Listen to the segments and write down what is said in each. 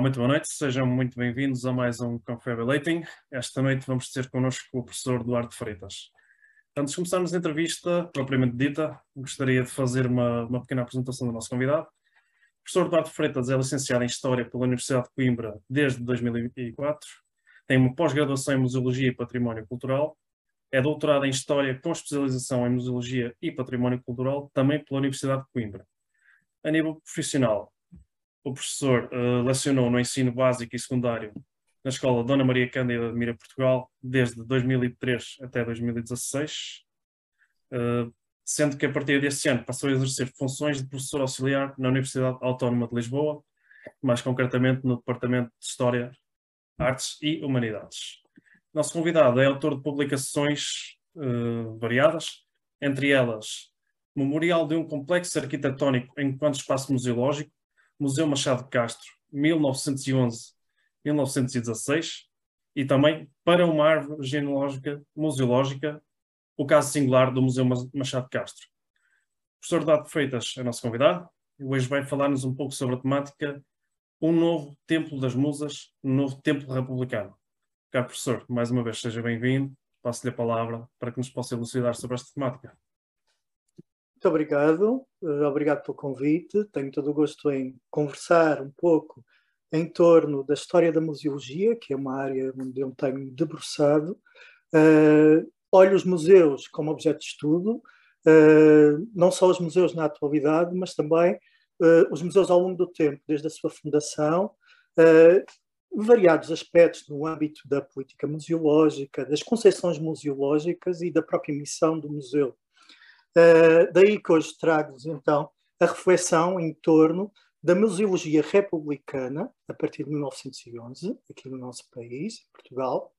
Olá, muito boa noite, sejam muito bem-vindos a mais um Confabulating. Esta noite vamos ter connosco o professor Duarte Freitas. Antes de começarmos a entrevista, propriamente dita, gostaria de fazer uma, uma pequena apresentação do nosso convidado. O professor Duarte Freitas é licenciado em História pela Universidade de Coimbra desde 2004, tem uma pós-graduação em Museologia e Património Cultural, é doutorado em História com especialização em Museologia e Património Cultural, também pela Universidade de Coimbra. A nível profissional, o professor uh, lecionou no ensino básico e secundário na escola Dona Maria Cândida de Mira, Portugal, desde 2003 até 2016, uh, sendo que a partir deste ano passou a exercer funções de professor auxiliar na Universidade Autónoma de Lisboa, mais concretamente no Departamento de História, Artes e Humanidades. Nosso convidado é autor de publicações uh, variadas, entre elas Memorial de um Complexo Arquitetónico enquanto Espaço Museológico, Museu Machado de Castro, 1911-1916, e também Para uma Árvore Genealógica Museológica, o caso singular do Museu Machado de Castro. O professor Dado Freitas é nosso convidado e hoje vai falar-nos um pouco sobre a temática Um Novo Templo das Musas, um Novo Templo Republicano. Caro professor, mais uma vez seja bem-vindo, passo-lhe a palavra para que nos possa elucidar sobre esta temática. Muito obrigado, eh, obrigado pelo convite. Tenho todo o gosto em conversar um pouco em torno da história da museologia, que é uma área onde eu tenho debruçado. Uh, olho os museus como objeto de estudo, uh, não só os museus na atualidade, mas também uh, os museus ao longo do tempo, desde a sua fundação, variados aspectos no âmbito da política museológica, das concepções museológicas e da própria missão do museu. Uh, daí que hoje trago-vos então a reflexão em torno da museologia republicana, a partir de 1911, aqui no nosso país, Portugal,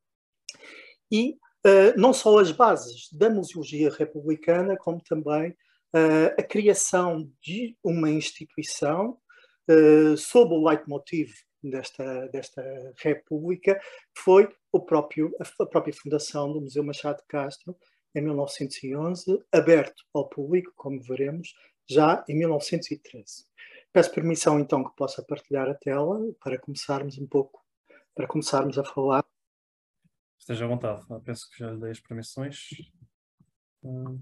e uh, não só as bases da museologia republicana, como também uh, a criação de uma instituição sob o leitmotiv desta, desta república, que foi o próprio, a própria fundação do Museu Machado de Castro, em 1911, aberto ao público, como veremos, já em 1913. Peço permissão então que possa partilhar a tela para começarmos um pouco, para começarmos a falar. Esteja à vontade, Eu penso que já lhe dei as permissões. Hum.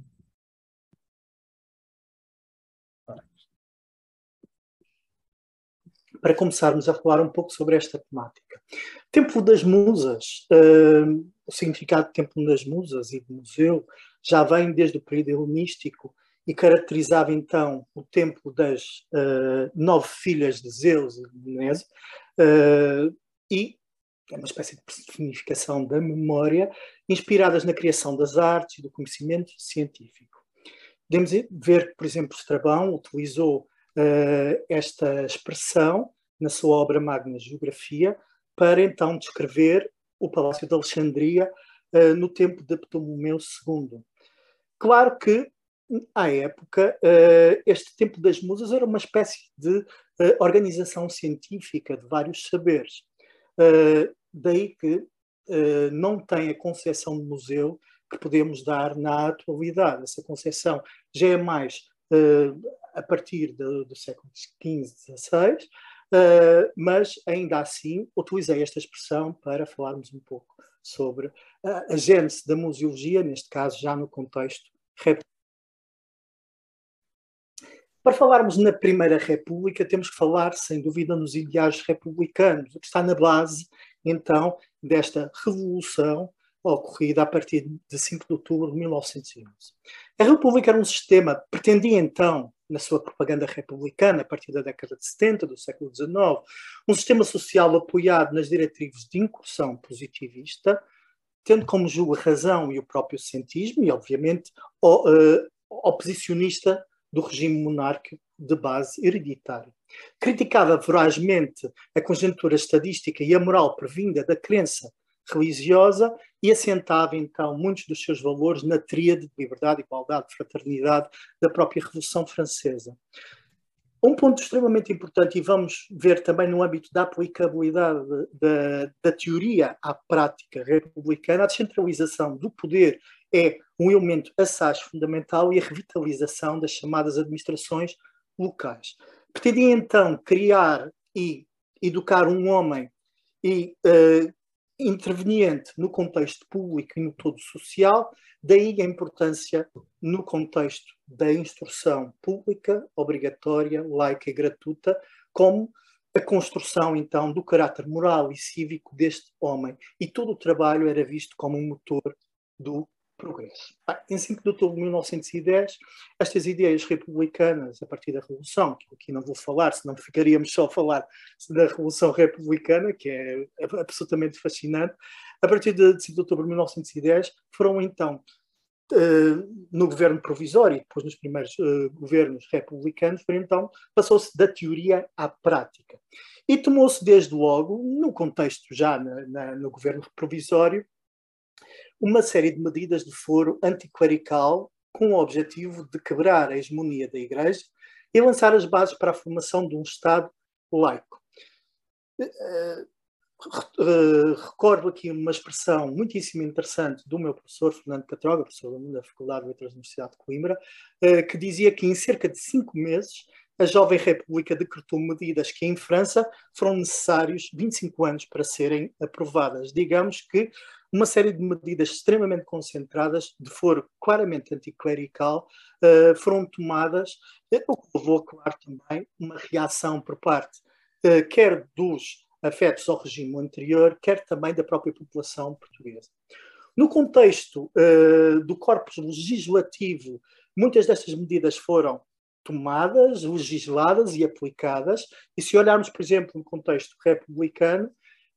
Para começarmos a falar um pouco sobre esta temática. Templo das Musas, uh, o significado de Templo das Musas e de museu já vem desde o período helenístico e caracterizava então o templo das uh, nove filhas de Zeus e de Menese, uh, e é uma espécie de personificação da memória, inspiradas na criação das artes e do conhecimento científico. Podemos ver que, por exemplo, Estrabão utilizou uh, esta expressão na sua obra magna Geografia para então descrever o Palácio de Alexandria uh, no tempo de Ptolomeu II. Claro que, à época, uh, este Templo das Musas era uma espécie de uh, organização científica de vários saberes. daí que não tem a concepção de museu que podemos dar na atualidade. Essa concepção já é mais a partir do século XV, XVI, Uh, mas ainda assim utilizei esta expressão para falarmos um pouco sobre uh, a gênese da museologia, neste caso já no contexto Para falarmos na Primeira República, temos que falar, sem dúvida, nos ideais republicanos, o que está na base, então, desta revolução ocorrida a partir de 5 de outubro de 1911. A República era um sistema, pretendia então na sua propaganda republicana, a partir da década de 70 do século XIX, um sistema social apoiado nas diretrizes de incursão positivista, tendo como julgo a razão e o próprio cientismo, e obviamente o, uh, oposicionista do regime monárquico de base hereditária. Criticava vorazmente a conjuntura estadística e a moral previnda da crença religiosa e assentava então muitos dos seus valores na tríade de liberdade, igualdade, fraternidade da própria Revolução Francesa. Um ponto extremamente importante, e vamos ver também no âmbito da aplicabilidade da, da teoria à prática republicana, a descentralização do poder é um elemento assaz fundamental e a revitalização das chamadas administrações locais. Pretendia então criar e educar um homem e uh, interveniente no contexto público e no todo social, daí a importância no contexto da instrução pública, obrigatória, laica e gratuita, como a construção então do caráter moral e cívico deste homem. E todo o trabalho era visto como um motor do progresso. Em 5 de outubro de 1910, estas ideias republicanas, a partir da Revolução, que aqui não vou falar, senão ficaríamos só a falar da Revolução Republicana, que é absolutamente fascinante, a partir de 5 de outubro de 1910, foram então Uh, no governo provisório e depois nos primeiros uh, governos republicanos, então passou-se da teoria à prática. E tomou-se desde logo, no contexto já na, na, no governo provisório, uma série de medidas de foro anticlerical com o objetivo de quebrar a hegemonia da Igreja e lançar as bases para a formação de um Estado laico. Eh, eh, recordo aqui uma expressão muitíssimo interessante do meu professor Fernando Catroga, professor da Faculdade de Letras da Universidade de Coimbra, eh, que dizia que em cerca de cinco meses a jovem República decretou medidas que em França foram necessários 25 anos para serem aprovadas. Digamos que uma série de medidas extremamente concentradas, de foro claramente anticlerical, uh, foram tomadas, o que levou, claro, também uma reação por parte uh, quer dos afetos ao regime anterior, quer também da própria população portuguesa. No contexto do corpus legislativo, muitas destas medidas foram tomadas, legisladas e aplicadas, e se olharmos, por exemplo, no contexto republicano,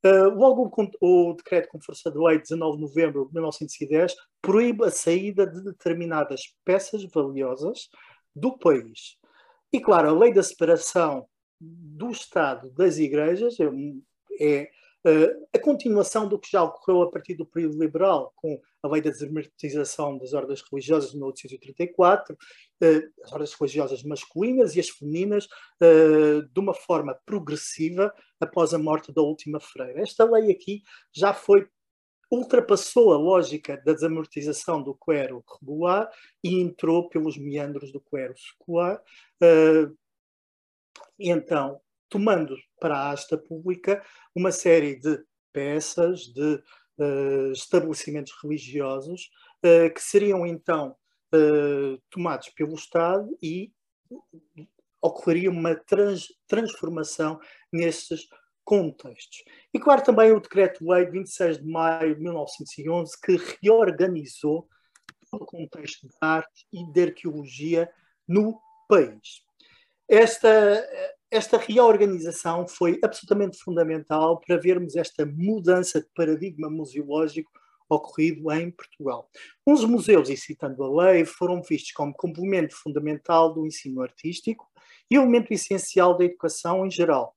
Uh, logo o, o, decreto com força de lei 19 de novembro de 1910 proíbe a saída de determinadas peças valiosas do país. E claro, a lei da separação do Estado das igrejas é, é uh, a continuação do que já ocorreu a partir do período liberal, com a lei da desarmatização das ordens religiosas de 1834, uh, as ordens religiosas masculinas e as femininas, uh, de uma forma progressiva após a morte da última freira. Esta lei aqui já foi ultrapassou a lógica da desamortização do clero regular e entrou pelos meandros do clero secular. Então, tomando para a asta pública uma série de peças, de uh, estabelecimentos religiosos uh, que seriam então tomados pelo Estado e ocorreria uma trans, transformação nesses contextos. E claro, também o Decreto-Lei de 26 de maio de 1911, que reorganizou o contexto da arte e da arqueologia no país. Esta, esta reorganização foi absolutamente fundamental para vermos esta mudança de paradigma museológico ocorrido em Portugal. Os museus, e citando a lei, foram vistos como complemento fundamental do ensino artístico e elemento essencial da educação em geral.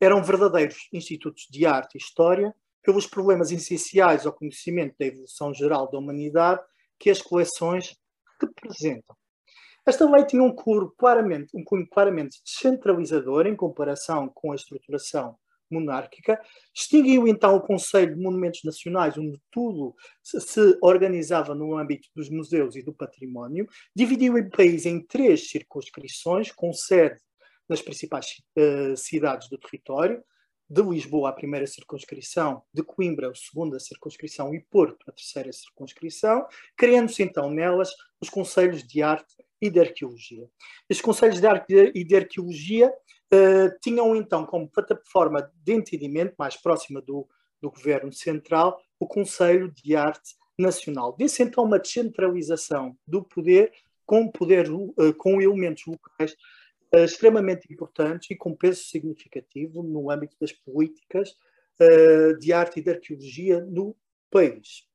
Eram verdadeiros institutos de arte e história, pelos problemas essenciais ao conhecimento da evolução geral da humanidade que as coleções representam. Esta lei tinha um cunho claramente, um claramente descentralizador em comparação com a estruturação monárquica, extinguiu então o Conselho de Monumentos Nacionais, onde tudo se organizava no âmbito dos museus e do património, dividiu o país em três circunscrições, com sede nas principais uh, cidades do território, de Lisboa a primeira circunscrição, de Coimbra a segunda circunscrição e Porto a terceira circunscrição, criando-se então nelas os Conselhos de Arte e de Arqueologia. Estes Conselhos de Arte e de Arqueologia uh, tinham então como plataforma de entendimento mais próxima do, do Governo Central o Conselho de Arte Nacional. Disse então uma descentralização do poder com poder uh, com elementos locais uh, extremamente importantes e com peso significativo no âmbito das políticas de arte e de arqueologia no país.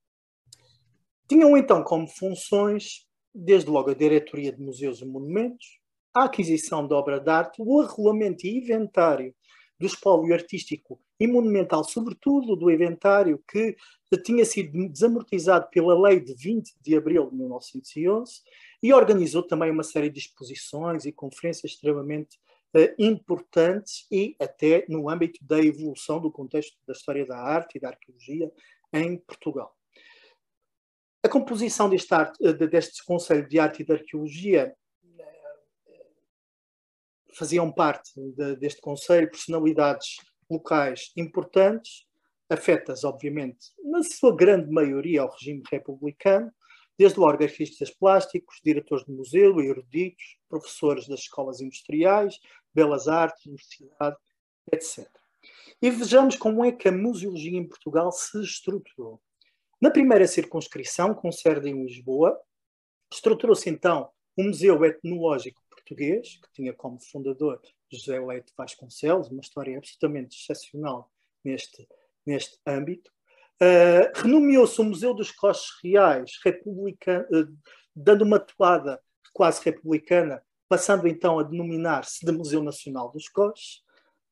Tinham então como funções, desde logo, a diretoria de museus e monumentos, a aquisição de obra de arte, o arrolamento e inventário do espólio artístico e monumental, sobretudo do inventário que tinha sido desamortizado pela lei de 20 de abril de 1911 e organizou também uma série de exposições e conferências extremamente uh, importantes e até no âmbito da evolução do contexto da história da arte e da arqueologia em Portugal. A composição deste, arte, eh, deste Conselho de Arte e de Arqueologia faziam parte de, deste Conselho personalidades locais importantes, afetas, obviamente, na sua grande maioria ao regime republicano, desde logo artistas plásticos, diretores de museu, eruditos, professores das escolas industriais, belas artes, universidade, etc. E vejamos como é que a museologia em Portugal se estruturou. Na primeira circunscrição, com sede em Lisboa, estruturou-se então o Museu Etnológico Português, que tinha como fundador José Leite Vasconcelos, uma história absolutamente excepcional neste, neste âmbito. Uh, renomeou-se o Museu dos Coches Reais, uh, dando uma toada quase republicana, passando então a denominar-se de Museu Nacional dos Coches.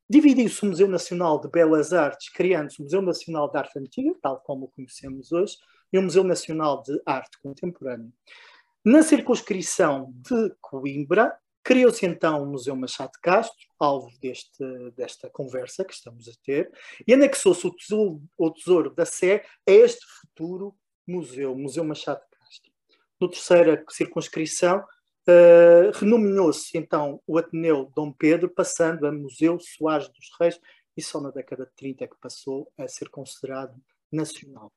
Dividiu-se o Museu Nacional de Belas Artes, criando-se o Museu Nacional de Arte Antiga, tal como o conhecemos hoje, e o Museu Nacional de Arte Contemporânea. Na circunscrição de Coimbra, criou-se então o Museu Machado de Castro, alvo deste, desta conversa que estamos a ter, e anexou-se o tesouro, o tesouro da Sé a este futuro museu, Museu Machado de Castro. No terceira circunscrição, Uh, renomeou-se então o Ateneu Dom Pedro, passando a Museu Soares dos Reis, e só na década de 30 é que passou a ser considerado nacional.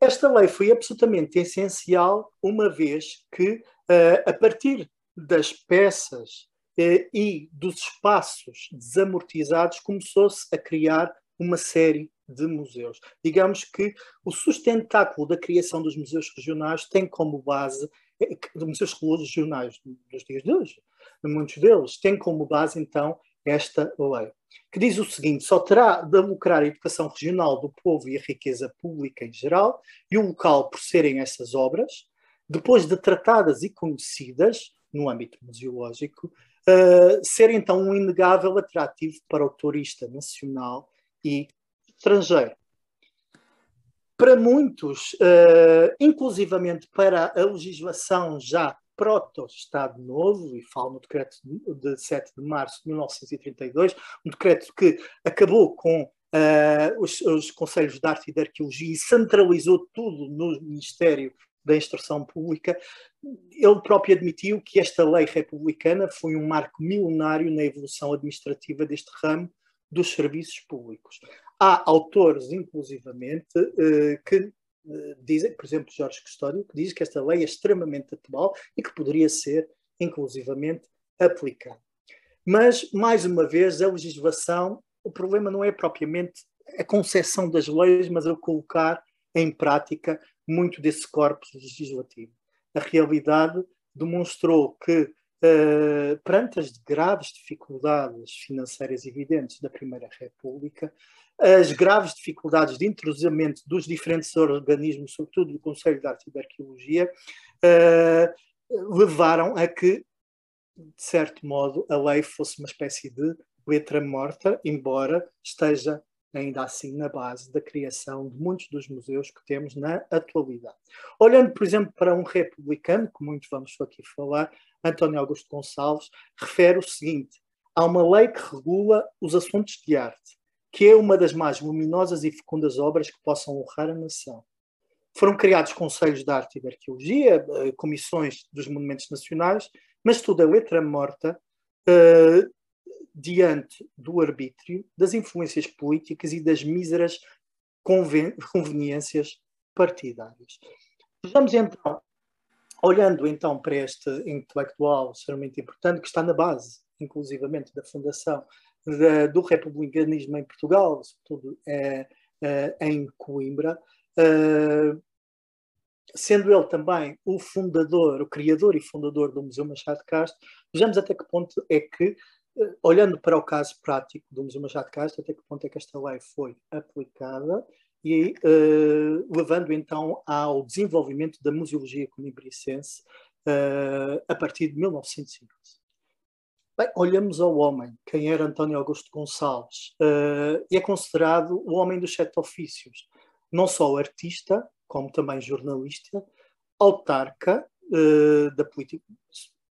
Esta lei foi absolutamente essencial, uma vez que, uh, a partir das peças uh, e dos espaços desamortizados, começou-se a criar uma série de museus. Digamos que o sustentáculo da criação dos museus regionais tem como base de museus regionais dos dias de hoje, muitos deles têm como base, então, esta lei, que diz o seguinte: só terá de lucrar a educação regional do povo e a riqueza pública em geral, e o local por serem essas obras, depois de tratadas e conhecidas no âmbito museológico, uh, ser então um inegável atrativo para o turista nacional e estrangeiro para muitos, uh, inclusivamente para a legislação já proto-Estado Novo, e falo no decreto de 7 de março de 1932, um decreto que acabou com uh, os, os, Conselhos de Arte e de Arqueologia e centralizou tudo no Ministério da Instrução Pública, ele próprio admitiu que esta lei republicana foi um marco milenário na evolução administrativa deste ramo dos serviços públicos. Há autores, inclusivamente, eh, que eh, dizem, por exemplo, Jorge Custódio, que diz que esta lei é extremamente atual e que poderia ser, inclusivamente, aplicada. Mas, mais uma vez, a legislação, o problema não é propriamente a concepção das leis, mas o colocar em prática muito desse corpus legislativo. A realidade demonstrou que Uh, perante as graves dificuldades financeiras evidentes da Primeira República, as graves dificuldades de introduzimento dos diferentes organismos, sobretudo do Conselho de Arte e de Arqueologia, uh, levaram a que, de certo modo, a lei fosse uma espécie de letra morta, embora esteja ainda assim na base da criação de muitos dos museus que temos na atualidade. Olhando, por exemplo, para um republicano, que muitos vamos aqui falar, António Augusto Gonçalves, refere o seguinte: há uma lei que regula os assuntos de arte, que é uma das mais luminosas e fecundas obras que possam honrar a nação. Foram criados conselhos de arte e de arqueologia, eh, comissões dos monumentos nacionais, mas tudo é letra morta uh, diante do arbítrio, das influências políticas e das míseras conven conveniências partidárias. Vejamos então olhando então para este intelectual extremamente importante, que está na base, inclusivamente, da fundação de, do republicanismo em Portugal, sobretudo é, é, em Coimbra, é, sendo ele também o fundador, o criador e fundador do Museu Machado de Castro, vejamos até que ponto é que, olhando para o caso prático do Museu Machado de Castro, até que ponto é que esta lei foi aplicada e uh, levando então ao desenvolvimento da museologia conibricense uh, a partir de 1911. Bem, olhamos ao homem, quem era António Augusto Gonçalves, uh, é considerado o homem dos sete ofícios, não só artista, como também jornalista, autarca da política,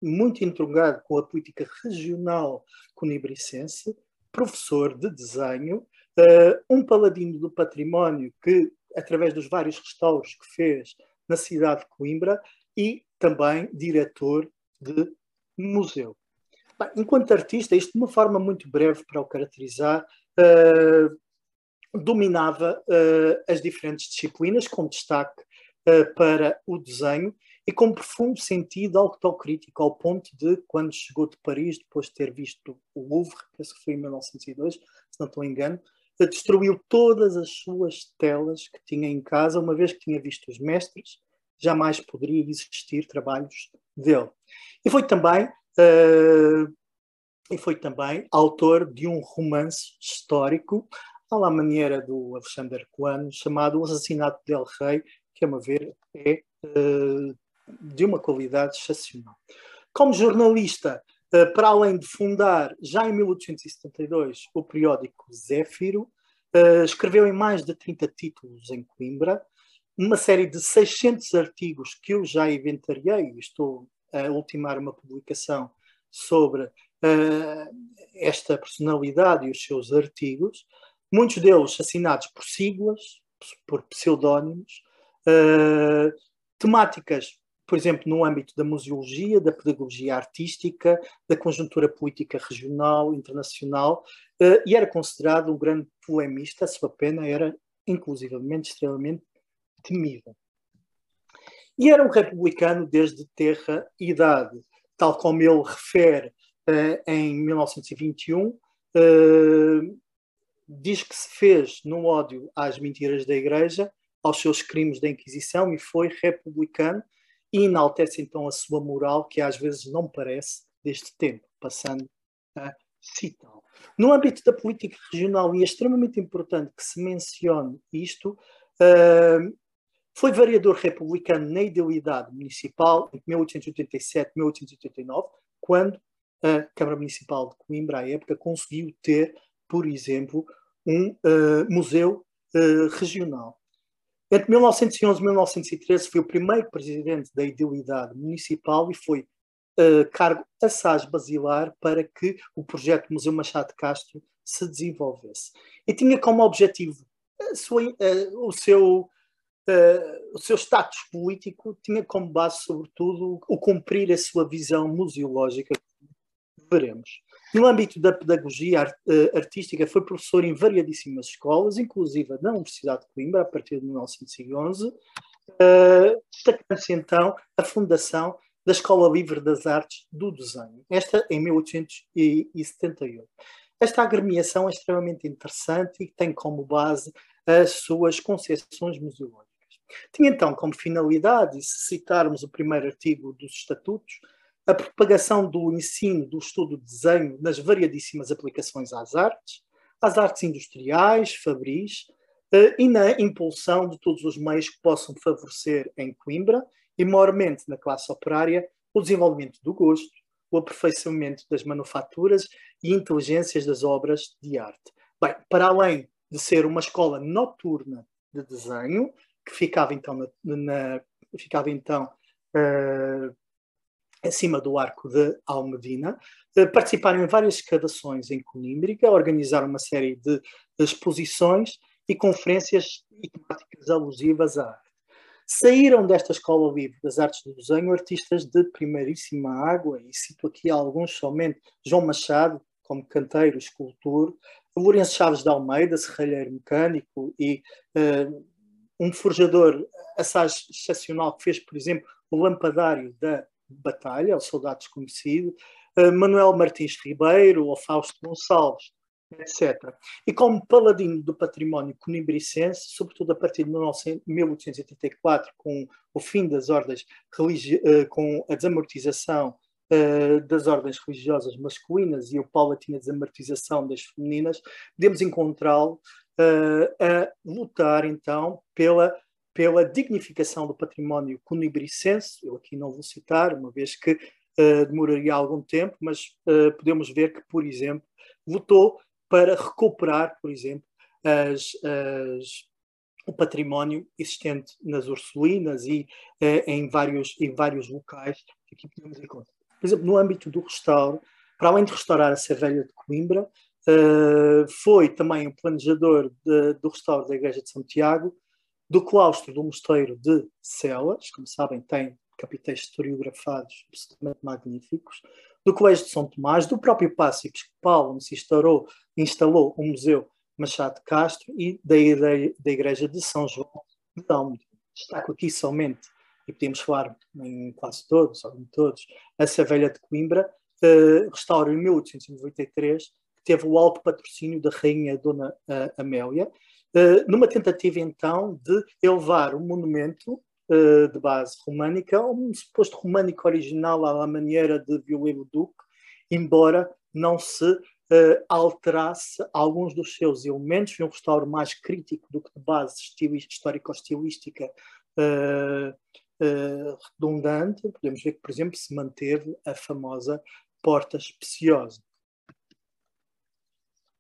muito intrigado com a política regional conibricense, professor de desenho, Uh, um paladino do património que, através dos vários restauros que fez na cidade de Coimbra, e também diretor de museu. Enquanto artista, isto de uma forma muito breve para o caracterizar, uh, dominava uh, as diferentes disciplinas, com destaque uh, para o desenho e com profundo sentido autocrítico, ao ponto de, quando chegou de Paris, depois de ter visto o Louvre, penso que foi em 1902, se não estou engano, destruiu todas as suas telas que tinha em casa, uma vez que tinha visto os mestres, jamais poderia existir trabalhos dele. E foi também uh, e foi também autor de um romance histórico à maneira do Alexander Coano, chamado O Assassinato del Rei, que, a meu ver, é uh, de uma qualidade excepcional. Como jornalista, uh, para além de fundar, já em 1872, o periódico Zéfiro, escreveu em mais de 30 títulos em Coimbra, uma série de 600 artigos que eu já inventariei, estou a ultimar uma publicação sobre uh, esta personalidade e os seus artigos, muitos deles assinados por siglas, por pseudónimos, uh, temáticas, por exemplo, no âmbito da museologia, da pedagogia artística, da conjuntura política regional, internacional, uh, e era considerado um grande poemista, a sua pena era inclusivamente extremamente temida. E era um republicano desde terra e idade, tal como ele refere uh, em 1921, uh, eh, diz que se fez no ódio às mentiras da Igreja, aos seus crimes da Inquisição e foi republicano e enaltece então a sua moral, que às vezes não parece deste tempo, passando a citá-lo. No âmbito da política regional, e é extremamente importante que se mencione isto, uh, foi vereador republicano na idealidade municipal em 1887, 1889, quando a Câmara Municipal de Coimbra, à época, conseguiu ter, por exemplo, um uh, museu uh, regional. Entre 1911 e 1913 foi o primeiro presidente da idealidade municipal e foi uh, cargo assaz basilar para que o projeto Museu Machado de Castro se desenvolvesse. E tinha como objetivo sua, o seu uh, o seu status político tinha como base, sobretudo, o cumprir a sua visão museológica, veremos. No âmbito da pedagogia uh, artística, foi professor em variadíssimas escolas, inclusive na Universidade de Coimbra, a partir de 1911, uh, destacando-se então a fundação da Escola Livre das Artes do Desenho, esta em 1878. Esta agremiação é extremamente interessante e tem como base as suas concepções museológicas. Tinha então como finalidade, se citarmos o primeiro artigo dos Estatutos, a propagação do ensino do estudo de desenho nas variadíssimas aplicações às artes, às artes industriais, fabris, eh, e na impulsão de todos os meios que possam favorecer em Coimbra, e maiormente na classe operária, o desenvolvimento do gosto, o aperfeiçoamento das manufaturas e inteligências das obras de arte. Bem, para além de ser uma escola noturna de desenho, que ficava então, na, na ficava então uh, acima do arco de Almedina. Uh, participaram em várias escavações em Conímbriga, organizaram uma série de exposições e conferências e temáticas alusivas à arte. Saíram desta escola livre das artes do desenho artistas de primeiríssima água, e cito aqui alguns somente, João Machado, como canteiro, escultor, Lourenço Chaves de Almeida, serralheiro mecânico e uh, um forjador assaz excepcional que fez, por exemplo, o lampadário da Batalha, o Soldado Desconhecido, uh, Manuel Martins Ribeiro, ou Fausto Gonçalves, etc. E como paladino do património conimbricense, sobretudo a partir de 1884, com o fim das ordens uh, com a desamortização uh, das ordens religiosas masculinas e o paulatina desamortização das femininas, podemos encontrá-lo a lutar então pela, pela dignificação do património cunibricense. Eu aqui não vou citar, uma vez que demoraria algum tempo, mas podemos ver que, por exemplo, lutou para recuperar, por exemplo, as, as o património existente nas Ursulinas e em, vários, em vários locais que aqui podemos encontrar. Por exemplo, no âmbito do restauro, para além de restaurar a Cervelha de Coimbra, Uh, foi também o planejador de, do restauro da Igreja de Santiago, do claustro do Mosteiro de Celas, como sabem, tem capitéis historiografados absolutamente magníficos, do Colégio de São Tomás, do próprio Passo Episcopal, onde se instalou, instalou o Museu Machado de Castro e da, da Igreja de São João de Dão. Destaco aqui somente, e podemos falar em quase todos, ou em todos, a Savelha de Coimbra, uh, restaura em 1893, que teve o alto patrocínio da Rainha Dona uh, Amélia, uh, numa tentativa então de elevar o monumento de base românica, um suposto românico original à maneira de Violino Duque, embora não se uh, alterasse alguns dos seus elementos, um restauro mais crítico do que de base histórico-estilística uh, uh, redundante. Podemos ver que, por exemplo, se manteve a famosa porta especiosa.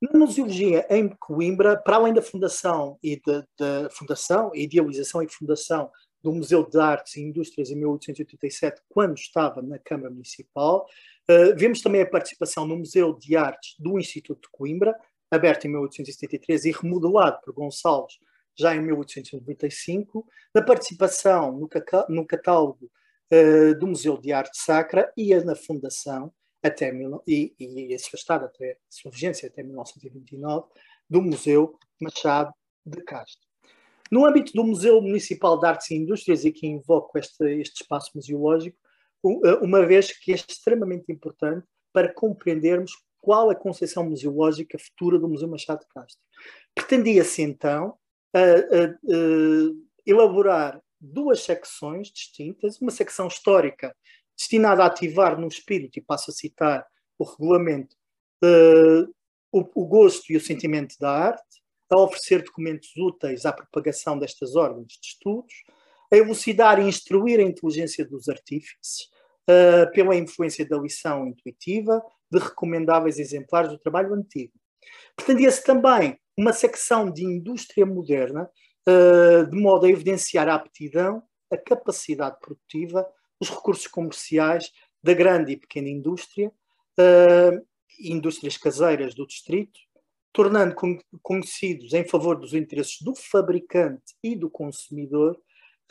Na museologia em Coimbra, para além da fundação e da fundação, idealização e fundação do Museu de Artes e Indústrias em 1887, quando estava na Câmara Municipal. Uh, vemos também a participação no Museu de Artes do Instituto de Coimbra, aberto em 1873 e remodelado por Gonçalves já em 1895, da participação no, no catálogo uh, do Museu de Arte Sacra e na fundação até e, e esse estado até sua vigência até 1929 do Museu Machado de Castro. No âmbito do Museu Municipal de Artes e Indústrias, e que invoco este, este espaço museológico, eh, uma vez que é extremamente importante para compreendermos qual a concepção museológica futura do Museu Machado de Castro. Pretendia-se então elaborar duas secções distintas, uma secção histórica destinada a ativar no espírito, e passo a citar o regulamento, uh, o, o, gosto e o sentimento da arte, a oferecer documentos úteis à propagação destas ordens de estudos, a elucidar e instruir a inteligência dos artífices, uh, pela influência da lição intuitiva, de recomendáveis exemplares do trabalho antigo. Pretendia-se também uma secção de indústria moderna, uh, de modo a evidenciar a aptidão, a capacidade produtiva, os recursos comerciais da grande e pequena indústria, uh, indústrias caseiras do distrito, tornando conhecidos em favor dos interesses do fabricante e do consumidor,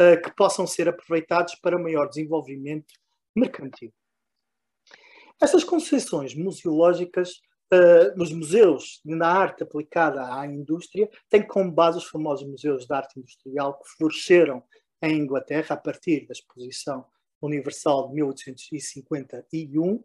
uh, que possam ser aproveitados para maior desenvolvimento mercantil. Essas concepções museológicas uh, nos museus na arte aplicada à indústria têm como base os famosos museus de arte industrial que floresceram em Inglaterra a partir da exposição universal de 1851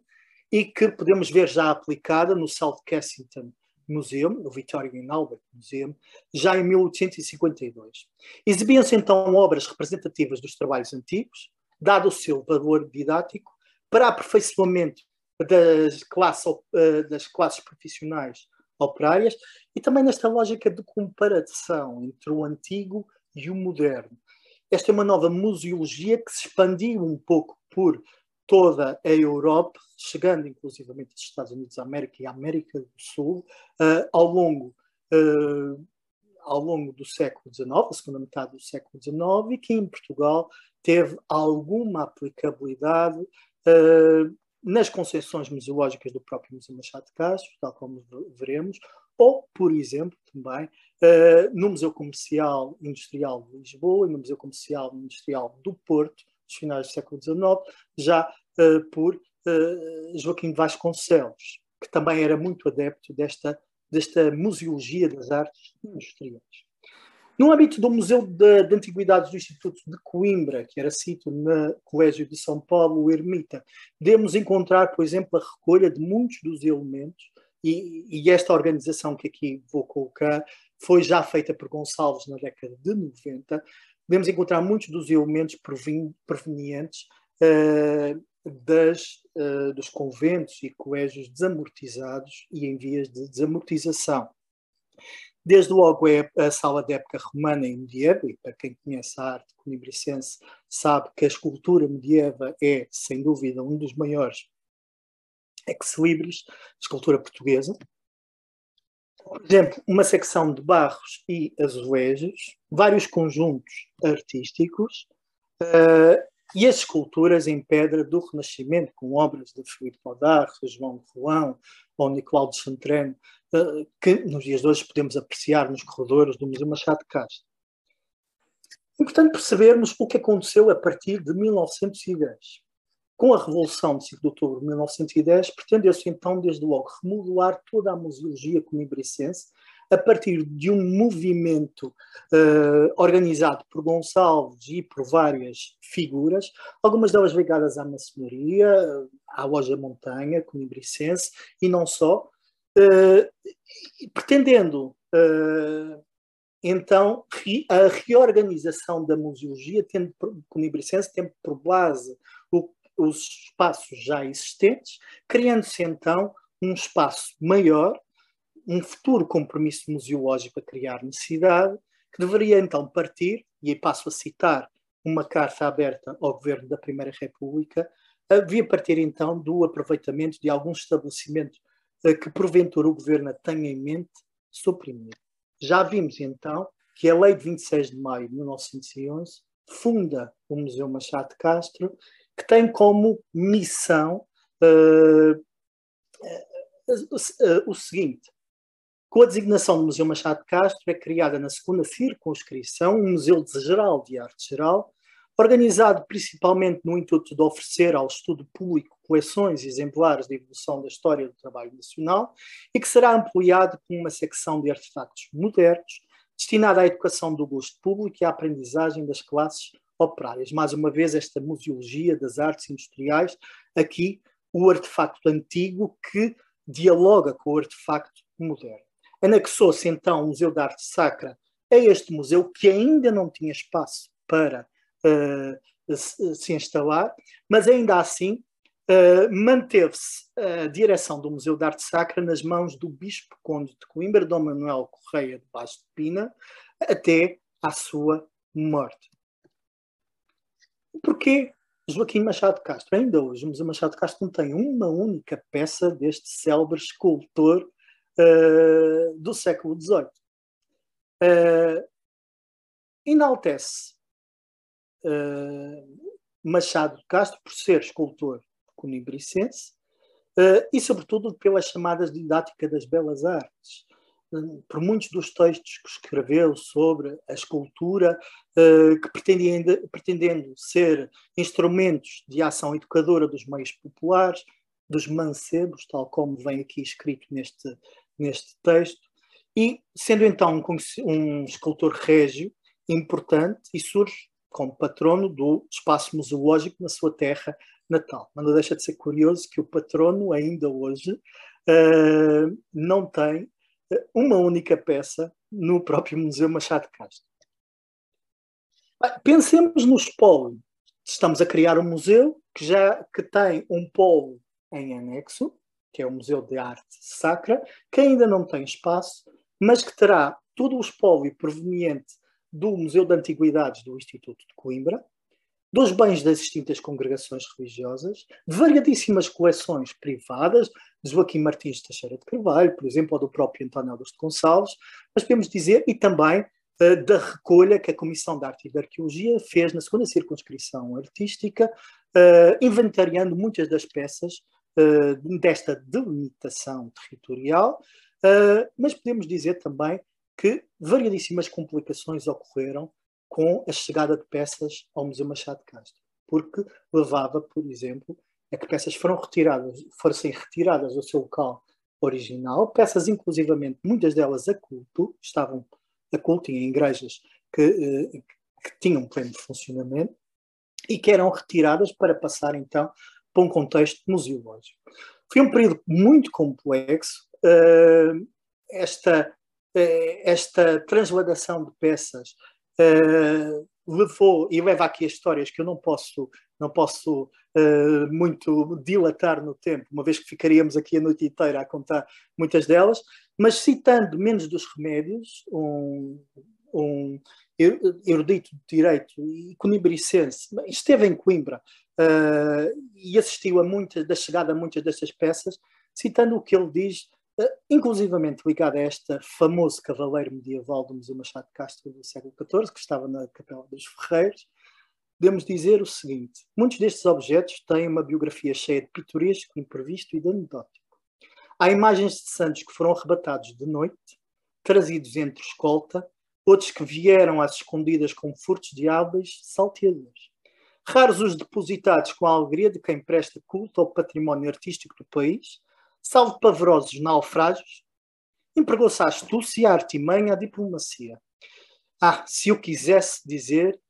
e que podemos ver já aplicada no South Kensington Museum, no Victoria and Albert Museum, já em 1852. Exibiam-se então obras representativas dos trabalhos antigos, dado o seu valor didático, para aperfeiçoamento das, classe, eh, das classes profissionais operárias e também nesta lógica de comparação entre o antigo e o moderno. Esta é uma nova museologia que se expandiu um pouco por toda a Europa, chegando inclusivamente aos Estados Unidos da América e à América do Sul, uh, ao, longo, uh, ao longo do século XIX, a segunda metade do século XIX, e que em Portugal teve alguma aplicabilidade uh, nas concepções museológicas do próprio Museu Machado de Castro, tal como veremos, ou, por exemplo, também no Museu Comercial Industrial de Lisboa e no Museu Comercial Industrial do Porto, dos finais do século XIX, já uh, por uh, Joaquim Vasconcelos, que também era muito adepto desta, desta museologia das artes industriais. No âmbito do Museu de, de, Antiguidades do Instituto de Coimbra, que era sítio no Colégio de São Paulo, Ermita, podemos encontrar, por exemplo, a recolha de muitos dos elementos, e, e, esta organização que aqui vou colocar foi já feita por Gonçalves na década de 90, podemos encontrar muitos dos elementos provenientes uh, das, uh, dos conventos e colégios desamortizados e em vias de desamortização. Desde logo é a sala de época romana e medieval, e para quem conhece a arte conibricense sabe que a escultura medieval é, sem dúvida, um dos maiores ex-libris da escultura portuguesa por exemplo, uma secção de barros e azulejos, vários conjuntos artísticos uh, e as esculturas em pedra do Renascimento, com obras de Filipe Audar, João de Roão ou Nicolau de Chantreno, uh, que nos dias de hoje podemos apreciar nos corredores do Museu Machado de Castro. Importante percebermos o que aconteceu a partir de 1910. Com a Revolução de 5 de Outubro de 1910, pretendeu-se então, desde logo, remodelar toda a museologia conibricense a partir de um movimento uh, organizado por Gonçalves e por várias figuras, algumas delas ligadas à maçonaria, à loja montanha, conibricense, e não só, uh, pretendendo uh, então a reorganização da museologia, tendo conibricense, tendo por base o, os espaços já existentes, criando-se então um espaço maior, um futuro compromisso museológico a criar necessidade, que deveria então partir, e aí passo a citar uma carta aberta ao governo da Primeira República, devia partir então do aproveitamento de alguns estabelecimentos eh, que porventura o governo tenha em mente suprimir. Já vimos então que a Lei de 26 de maio de 1911 funda o Museu Machado de Castro, que tem como missão uh, o seguinte: com a designação do Museu Machado de Castro, é criada na segunda circunscrição um Museu Geral de Arte Geral, organizado principalmente no intuito de oferecer ao estudo público coleções exemplares de evolução da história do trabalho nacional e que será ampliado com uma secção de artefactos modernos destinada à educação do gosto público e à aprendizagem das classes operárias. Mais uma vez, esta museologia das artes industriais, aqui o artefacto antigo que dialoga com o artefacto moderno. Anexou-se então o Museu da Arte Sacra a este museu, que ainda não tinha espaço para uh, se instalar, mas ainda assim uh, manteve-se a direção do Museu da Arte Sacra nas mãos do Bispo Conde de Coimbra, Dom Manuel Correia de Baixo de Pina, até à sua morte. Porquê Joaquim Machado Castro? Ainda hoje o Museu Machado Castro não tem uma única peça deste célebre escultor uh, do século XVIII. Uh, enaltece uh, Machado Castro por ser escultor conibricense uh, e, sobretudo, pela chamada didática das belas artes. Por muitos dos textos que escreveu sobre a escultura, que pretendendo, pretendendo ser instrumentos de ação educadora dos meios populares, dos mancebos, tal como vem aqui escrito neste, neste texto, e sendo então um, um escultor régio importante e surge como patrono do espaço museológico na sua terra natal. Mas não deixa de ser curioso que o patrono, ainda hoje, uh, não tem uma única peça no próprio Museu Machado de Castro. Pensemos nos polos. Estamos a criar um museu que já que tem um polo em anexo, que é o Museu de Arte Sacra, que ainda não tem espaço, mas que terá todo o espólio proveniente do Museu de Antiguidades do Instituto de Coimbra, dos bens das distintas congregações religiosas, de variadíssimas coleções privadas, de Joaquim Martins Teixeira de Carvalho, por exemplo, ou do próprio António Augusto Gonçalves, mas podemos dizer, e também uh, da recolha que a Comissão de Arte e de Arqueologia fez na segunda circunscrição artística, uh, inventariando muitas das peças uh, desta delimitação territorial, mas podemos dizer também que variadíssimas complicações ocorreram com a chegada de peças ao Museu Machado de Castro, porque levava, por exemplo, a que peças foram retiradas, fossem retiradas do seu local original, peças inclusivamente, muitas delas a culto, estavam a culto em igrejas que, uh, que tinham pleno funcionamento, e que eram retiradas para passar então para um contexto museológico. Foi um período muito complexo. Uh, esta, uh, esta transladação de peças levou e leva aqui as histórias que eu não posso não posso muito dilatar no tempo, uma vez que ficaríamos aqui a noite inteira a contar muitas delas, mas citando menos dos remédios, um, um erudito de direito e conibricense, esteve em Coimbra uh, e assistiu a muitas, da chegada a muitas destas peças, citando o que ele diz, uh, inclusivamente ligado a este famoso cavaleiro medieval do Museu Machado de Castro do século XIV, que estava na Capela dos Ferreiros, podemos dizer o seguinte: muitos destes objetos têm uma biografia cheia de pitoresco, imprevisto e de anedótico. Há imagens de santos que foram arrebatados de noite, trazidos entre escolta, outros que vieram às escondidas com furtos de hábeis salteadores. Raros os depositados com a alegria de quem presta culto ao património artístico do país, salvo pavorosos naufrágios, empregou-se a astúcia, a artimanha, a diplomacia. Ah, se eu quisesse dizer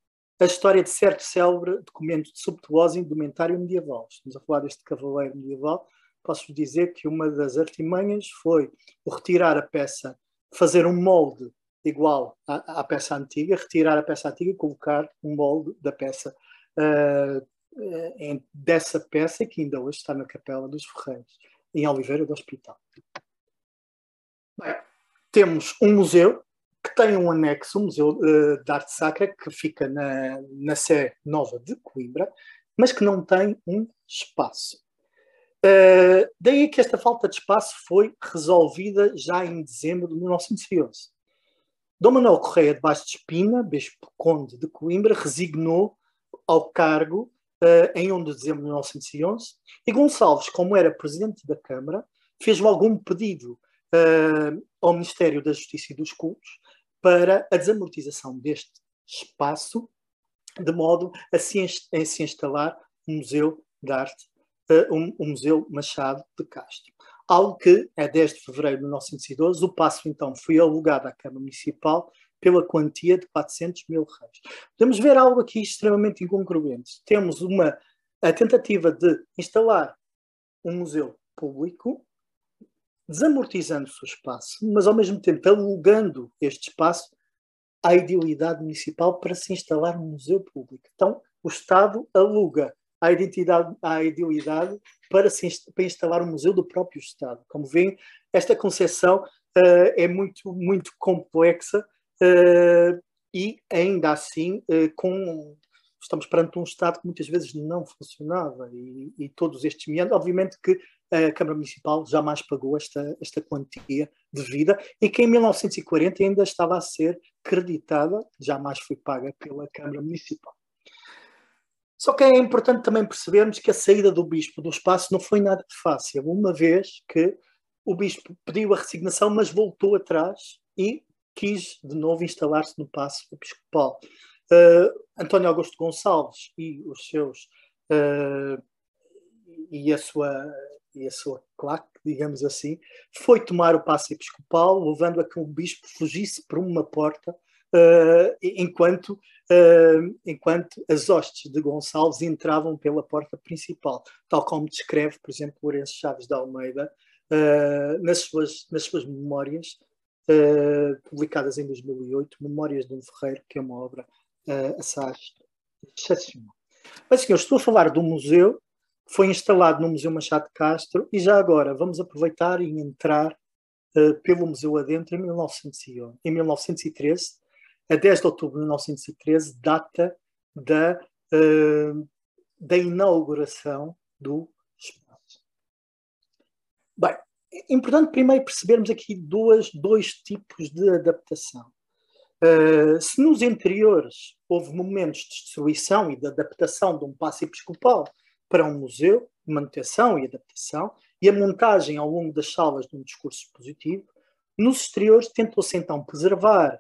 a história de certo célebre documento de subtuosa indumentário medieval. Estamos a falar deste cavaleiro medieval. Posso dizer que uma das artimanhas foi o retirar a peça, fazer um molde igual à, à, peça antiga, retirar a peça antiga e colocar um molde da peça uh, dessa peça que ainda hoje está na Capela dos Ferreiros, em Oliveira do Hospital. Bem, temos um museu que tem um anexo, um Museu uh, de Arte Sacra, que fica na, na Sé Nova de Coimbra, mas que não tem um espaço. Uh, daí que esta falta de espaço foi resolvida já em dezembro de 1911. Dom Manuel Correia de Bastos de Espina, Bispo Conde de Coimbra, resignou ao cargo uh, em 1 de dezembro de 1911 e Gonçalves, como era presidente da Câmara, fez logo um pedido uh, ao Ministério da Justiça e dos Cultos para a desamortização deste espaço, de modo a se, a se instalar um museu de arte, uh, um, um, museu Machado de Castro. Algo que, a 10 de fevereiro de 1912, o passo então foi alugado à Câmara Municipal pela quantia de 400 mil reais. Podemos ver algo aqui extremamente incongruente. Temos uma a tentativa de instalar um museu público desamortizando-se o espaço, mas ao mesmo tempo alugando este espaço à idealidade municipal para se instalar um museu público. Então, o Estado aluga a identidade, a idealidade para, se, para instalar um museu do próprio Estado. Como veem, esta concepção uh, é muito, muito complexa e ainda assim uh, com estamos perante um Estado que muitas vezes não funcionava e, e todos estes meandros, obviamente que a Câmara Municipal jamais pagou esta, esta quantia devida e que em 1940 ainda estava a ser creditada, jamais foi paga pela Câmara Municipal. Só que é importante também percebermos que a saída do Bispo do espaço não foi nada fácil, uma vez que o Bispo pediu a resignação, mas voltou atrás e quis de novo instalar-se no Paço Episcopal. Uh, António Augusto Gonçalves e os seus uh, e a sua e a sua claque, digamos assim, foi tomar o passo episcopal, levando a que o bispo fugisse por uma porta, uh, enquanto, enquanto as hostes de Gonçalves entravam pela porta principal, tal como descreve, por exemplo, Lourenço Chaves da Almeida nas, suas, nas suas memórias, publicadas em 2008, Memórias de um Ferreiro, que é uma obra uh, assaz excepcional. Mas, senhores, estou a falar do museu que foi instalado no Museu Machado de Castro e já agora vamos aproveitar e entrar uh, pelo museu adentro em, 1911, em 1913, a 10 de outubro de 1913, data da, uh, da inauguração do espaço. Bem, é importante primeiro percebermos aqui duas, dois tipos de adaptação. Uh, se nos interiores houve momentos de destruição e de adaptação de um passo episcopal para um museu, manutenção e adaptação, e a montagem ao longo das salas de um discurso positivo, nos exteriores tentou-se então preservar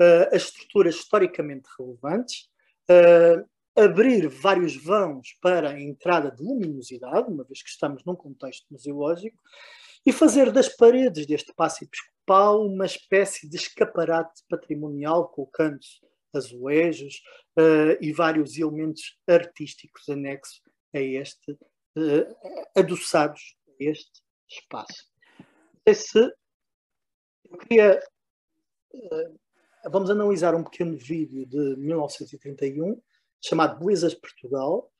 uh, as estruturas historicamente relevantes, uh, abrir vários vãos para a entrada de luminosidade, uma vez que estamos num contexto museológico, e fazer das paredes deste passo episcopal uma espécie de escaparate patrimonial, colocando-se azulejos uh, e vários elementos artísticos anexos a este, uh, adoçados a este espaço. Esse, eu queria. Uh, vamos analisar um pequeno vídeo de 1931 chamado Belezas Portugal,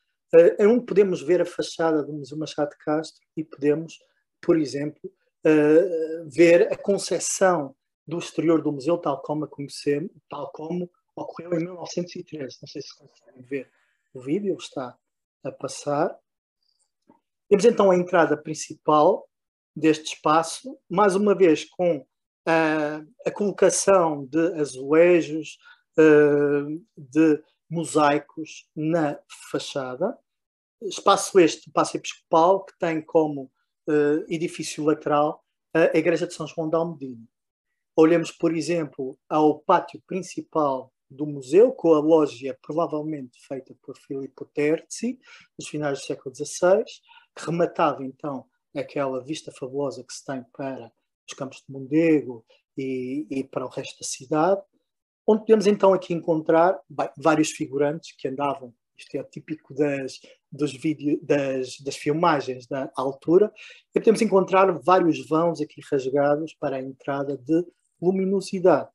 em onde podemos ver a fachada do Museu Machado de Castro e podemos por exemplo, uh, ver a concepção do exterior do museu tal como a conhecemos, tal como ocorreu em 1913. Não sei se conseguem ver o vídeo, está a passar. Temos então a entrada principal deste espaço, mais uma vez com a, a colocação de azulejos, uh, de mosaicos na fachada. Espaço este, passo episcopal, que tem como uh, edifício lateral a Igreja de São João de Almedina. Olhamos, por exemplo, ao pátio principal do museu, com a loja provavelmente feita por Filippo Terzi, nos finais do século XVI, que rematava então aquela vista fabulosa que se tem para os campos de Mondego e, e para o resto da cidade, onde podemos então aqui encontrar bem, vários figurantes que andavam, isto é típico das, dos vídeos, das, das filmagens da altura, e podemos encontrar vários vãos aqui rasgados para a entrada de luminosidade.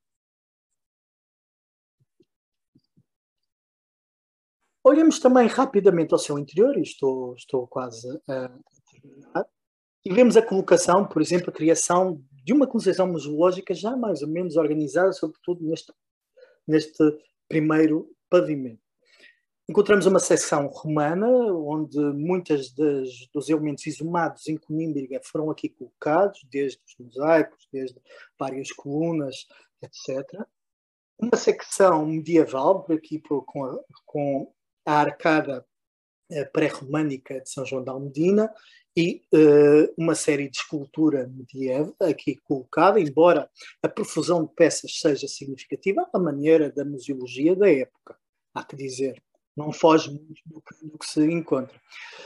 Olhamos também rapidamente ao seu interior, e estou, estou quase a terminar, e vemos a colocação, por exemplo, a criação de uma concepção museológica já mais ou menos organizada, sobretudo neste, neste primeiro pavimento. Encontramos uma seção romana, onde muitos dos elementos exumados em Conímbriga foram aqui colocados, desde os mosaicos, desde várias colunas, etc. Uma secção medieval, por aqui com a, com a arcada eh, pré-românica de São João da Almedina, e uh, uma série de escultura medieval aqui colocada, embora a profusão de peças seja significativa, a maneira da museologia da época, há que dizer. Não foge muito do que, do que se encontra.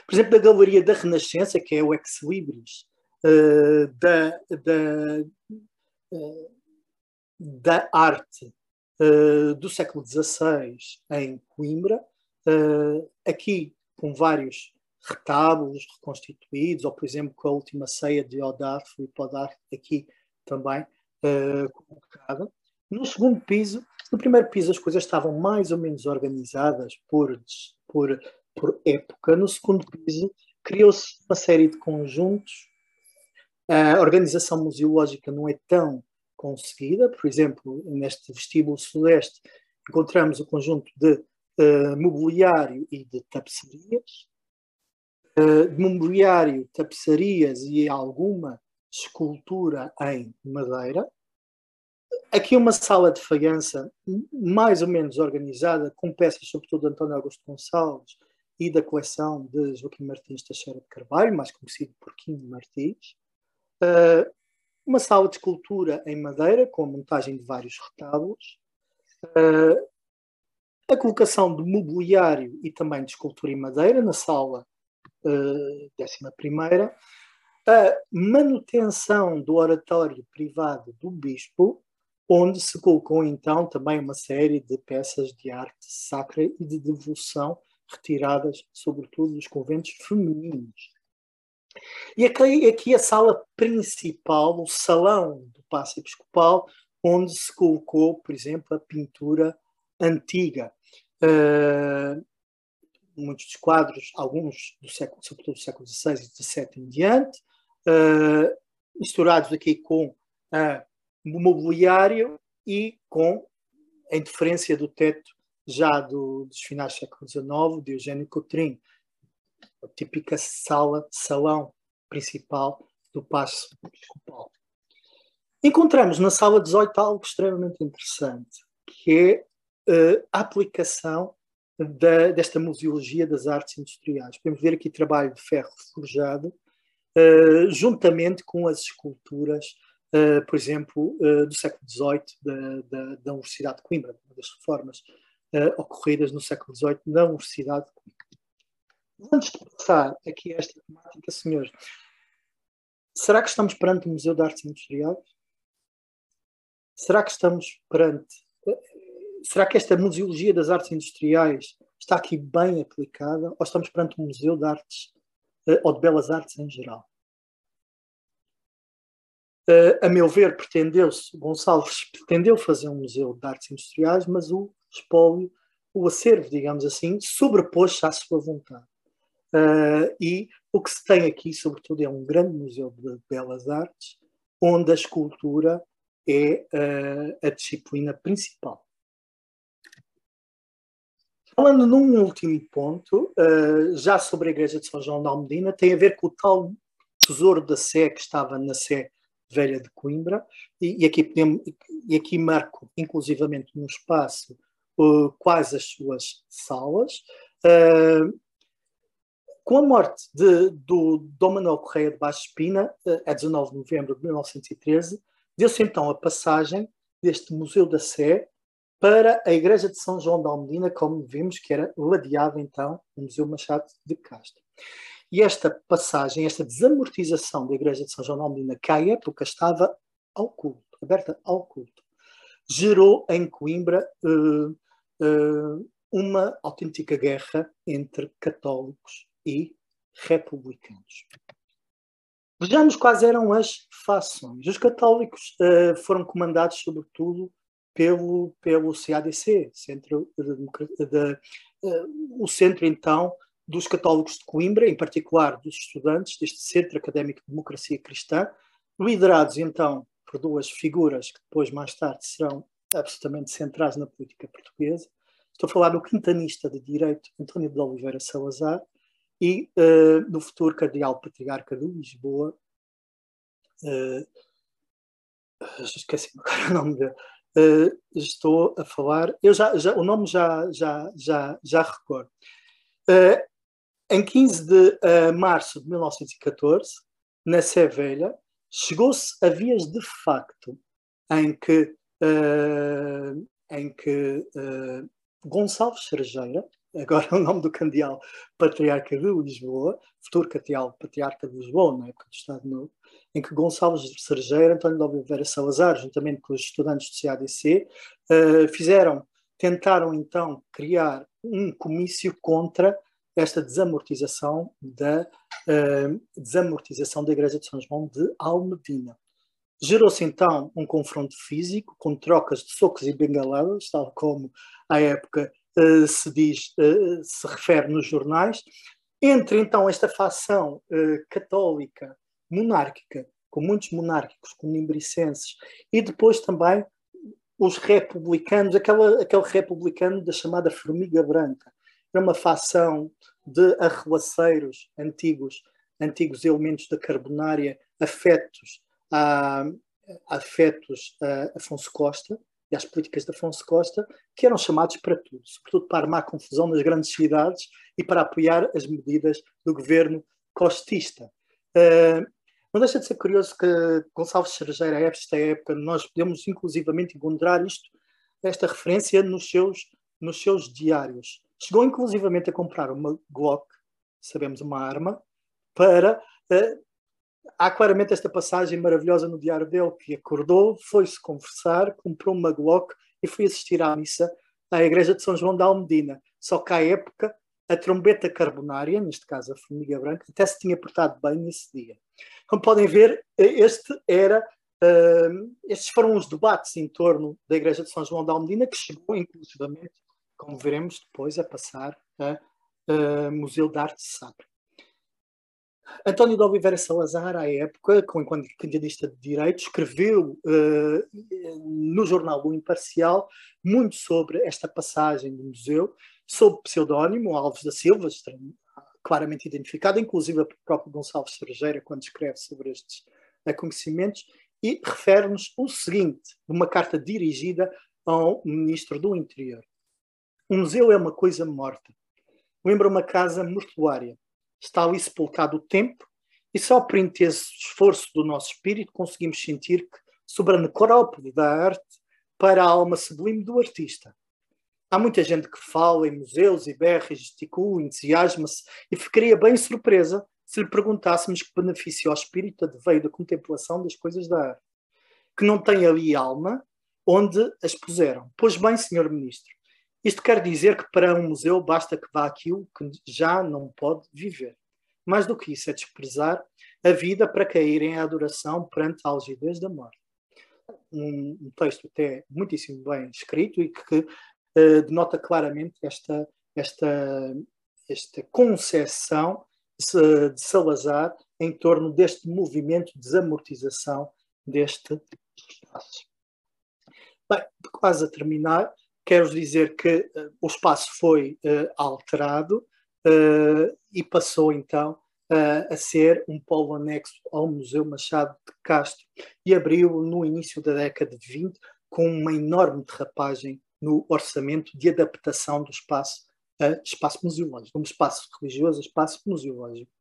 Por exemplo, a Galeria da Renascença, que é o Ex Libris uh, da, da, uh, da arte do século XVI em Coimbra, aqui com vários retábulos reconstituídos, ou por exemplo com a última ceia de Odarfo e Podarfo aqui também uh, colocada. No segundo piso, no primeiro piso as coisas estavam mais ou menos organizadas por, por, por época. No segundo piso criou-se uma série de conjuntos. A organização museológica não é tão conseguida. Por exemplo, neste vestíbulo sudeste encontramos o conjunto de uh, mobiliário e de tapeçarias uh, de mobiliário, tapeçarias e alguma escultura em madeira. Aqui uma sala de faiança mais ou menos organizada, com peças sobretudo de António Augusto Gonçalves e da coleção de Joaquim Martins Teixeira de Carvalho, mais conhecido por Quinto Martins. Uh, uma sala de escultura em madeira, com a montagem de vários retábulos. Uh, a colocação de mobiliário e também de escultura em madeira na sala eh, décima primeira, a manutenção do oratório privado do bispo, onde se colocou então também uma série de peças de arte sacra e de devoção retiradas, sobretudo, dos conventos femininos. E aqui, aqui a sala principal, o salão do Paço Episcopal, onde se colocou, por exemplo, a pintura antiga. Uh, muitos dos quadros, alguns do século, sobretudo do século XVI e XVII em diante, uh, misturados aqui com o mobiliário e com a interferência do teto já do, dos finais do século XIX, de Eugênio Coutrin, a típica sala, salão principal do Paço Episcopal. Encontramos na sala 18 algo extremamente interessante, que é uh, a aplicação da, desta museologia das artes industriais. Podemos ver aqui trabalho de ferro forjado, uh, juntamente com as esculturas, uh, por exemplo, uh, do século XVIII da, da, da, Universidade de Coimbra, uma das reformas ocorridas no século XVIII na Universidade de Coimbra. Antes de passar aqui a esta temática, senhores, será que estamos perante o Museu de Artes Industriais? Será que estamos perante será que esta museologia das artes industriais está aqui bem aplicada ou estamos perante um museu de artes ou de belas artes em geral? Uh, a meu ver, pretendeu-se, Gonçalves pretendeu fazer um museu de artes industriais, mas o espólio, o acervo, digamos assim, sobrepôs-se à sua vontade. Uh, e o que se tem aqui, sobretudo, é um grande museu de belas artes, onde a escultura é a disciplina principal. Falando num último ponto, já sobre a igreja de São João da Almedina, tem a ver com o tal tesouro da Sé que estava na Sé Velha de Coimbra, e, e aqui, podemos, e aqui marco inclusivamente no espaço uh, quais as suas salas. Uh, com a morte de, do Dom Manuel Correia de Baixo Espina, a 19 de novembro de 1913, deu-se então a passagem deste Museu da Sé para a Igreja de São João da Almedina, como vimos que era ladeado então no Museu Machado de Castro. E esta passagem, esta desamortização da Igreja de São João da Almedina, que à época estava ao culto, aberta ao culto, gerou em Coimbra uh, uh, uma autêntica guerra entre católicos e republicanos. Vejamos quais eram as fações. Os católicos uh, foram comandados, sobretudo, pelo, pelo CADC, centro de, de, o centro, então, dos católicos de Coimbra, em particular dos estudantes deste Centro Académico de Democracia Cristã, liderados, então, por duas figuras que depois, mais tarde, serão absolutamente centrais na política portuguesa. Estou a falar do quintanista de direito António de Oliveira Salazar e uh, do futuro cardeal patriarca de Lisboa, uh, esqueci o nome dele, uh, estou a falar, eu já, já, o nome já, já, já, já recordo. Uh, em 15 de uh, março de 1914, na Sevelha, chegou-se a vias de facto em que, em que Gonçalves Cerejeira, agora o nome do candial patriarca de Lisboa, futuro candial patriarca de Lisboa, na época do Estado Novo, em que Gonçalves Cerejeira, António de Oliveira Salazar, juntamente com os estudantes do CADC, uh, fizeram, tentaram então criar um comício contra esta desamortização da uh, desamortização da Igreja de São João de Almedina. Gerou-se então um confronto físico com trocas de socos e bengaladas, tal como à época uh, se diz, uh, se refere nos jornais, entre então esta facção católica monárquica, com muitos monárquicos conimbricenses, e depois também os republicanos, aquela, aquele republicano da chamada Formiga Branca. Era uma facção de arruaceiros antigos, antigos elementos da carbonária, afetos a, afetos a Afonso Costa, e às políticas de Afonso Costa, que eram chamados para tudo, sobretudo para armar confusão nas grandes cidades e para apoiar as medidas do governo costista. Uh, não deixa de ser curioso que Gonçalves Cerejeira, a esta época, nós podemos inclusivamente encontrar isto, esta referência nos seus, nos seus diários. Chegou inclusivamente a comprar uma Glock, sabemos uma arma, para uh, há claramente esta passagem maravilhosa no diário dele, que acordou, foi-se conversar, comprou uma Glock e foi assistir à missa à igreja de São João da Almedina. Só que à época, a trombeta carbonária, neste caso a formiga branca, até se tinha portado bem nesse dia. Como podem ver, este era, uh, estes foram os debates em torno da igreja de São João da Almedina, que chegou inclusivamente, como veremos depois, a passar a uh, Museu de Arte Sacra. António de Oliveira Salazar, à época, enquanto candidato de Direito, escreveu uh, no jornal O Imparcial muito sobre esta passagem do museu, sob pseudónimo Alves da Silva, claramente identificado, inclusive o próprio Gonçalves Cerejeira, quando escreve sobre estes acontecimentos, e refere-nos o seguinte, numa carta dirigida ao Ministro do Interior. Um museu é uma coisa morta. Lembra uma casa mortuária está ali sepultado o tempo, e só por intenso esforço do nosso espírito conseguimos sentir que, sobre a necrópole da arte, para a alma sublime do artista. Há muita gente que fala em museus e berra e gesticula, entusiasma-se e ficaria bem surpresa se lhe perguntássemos que benefício ao espírito adveio da contemplação das coisas da arte, que não tem ali alma onde as puseram. Pois bem, senhor ministro, isto quer dizer que para um museu basta que vá aquilo que já não pode viver. Mais do que isso, é desprezar a vida para cair em adoração perante a algidez da morte. Um, um texto até muitíssimo bem escrito e que uh, denota claramente esta, esta, esta concessão de, Salazar em torno deste movimento de desamortização deste espaço. Bem, quase a terminar, quero dizer que uh, o espaço foi uh, alterado uh, e passou então a ser um polo anexo ao Museu Machado de Castro e abriu no início da década de 20 com uma enorme derrapagem no orçamento de adaptação do espaço a espaço museológico, um espaço religioso a espaço museológico.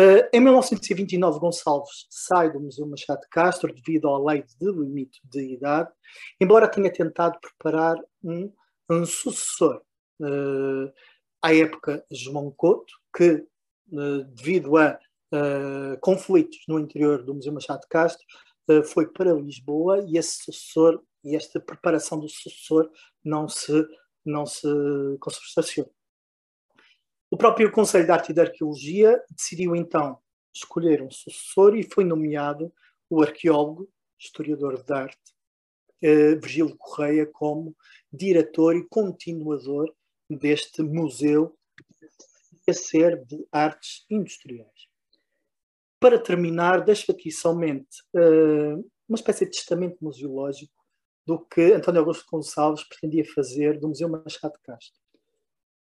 Uh, em 1929, Gonçalves sai do Museu Machado de Castro devido à lei de limite de idade, embora tenha tentado preparar um, um sucessor. Uh, à época, João Couto, que, uh, devido a conflitos no interior do Museu Machado de Castro, foi para Lisboa e esse sucessor e esta preparação do sucessor não se, não se consubstanciou. O próprio Conselho de Arte e de Arqueologia decidiu então escolher um sucessor e foi nomeado o arqueólogo, historiador de arte, eh, Virgílio Correia, como diretor e continuador deste museu a ser de artes industriais. Para terminar, deixo aqui somente uh, uma espécie de testamento museológico do que António Augusto Gonçalves pretendia fazer do Museu Machado de Castro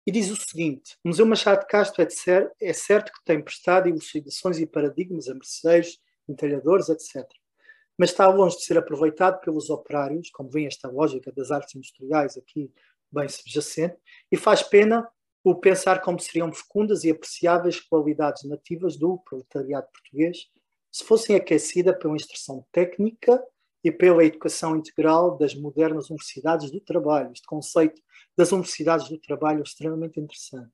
e diz o seguinte: o Museu Machado de Castro é, ser, é certo que tem prestado elucidações e paradigmas a merceiros, entalhadores, etc. Mas está longe de ser aproveitado pelos operários, como vem esta lógica das artes industriais aqui bem subjacente, e faz pena o pensar como seriam fecundas e apreciáveis qualidades nativas do proletariado português se fossem aquecidas pela instrução técnica e pela educação integral das modernas universidades do trabalho. Este conceito das universidades do trabalho é extremamente interessante.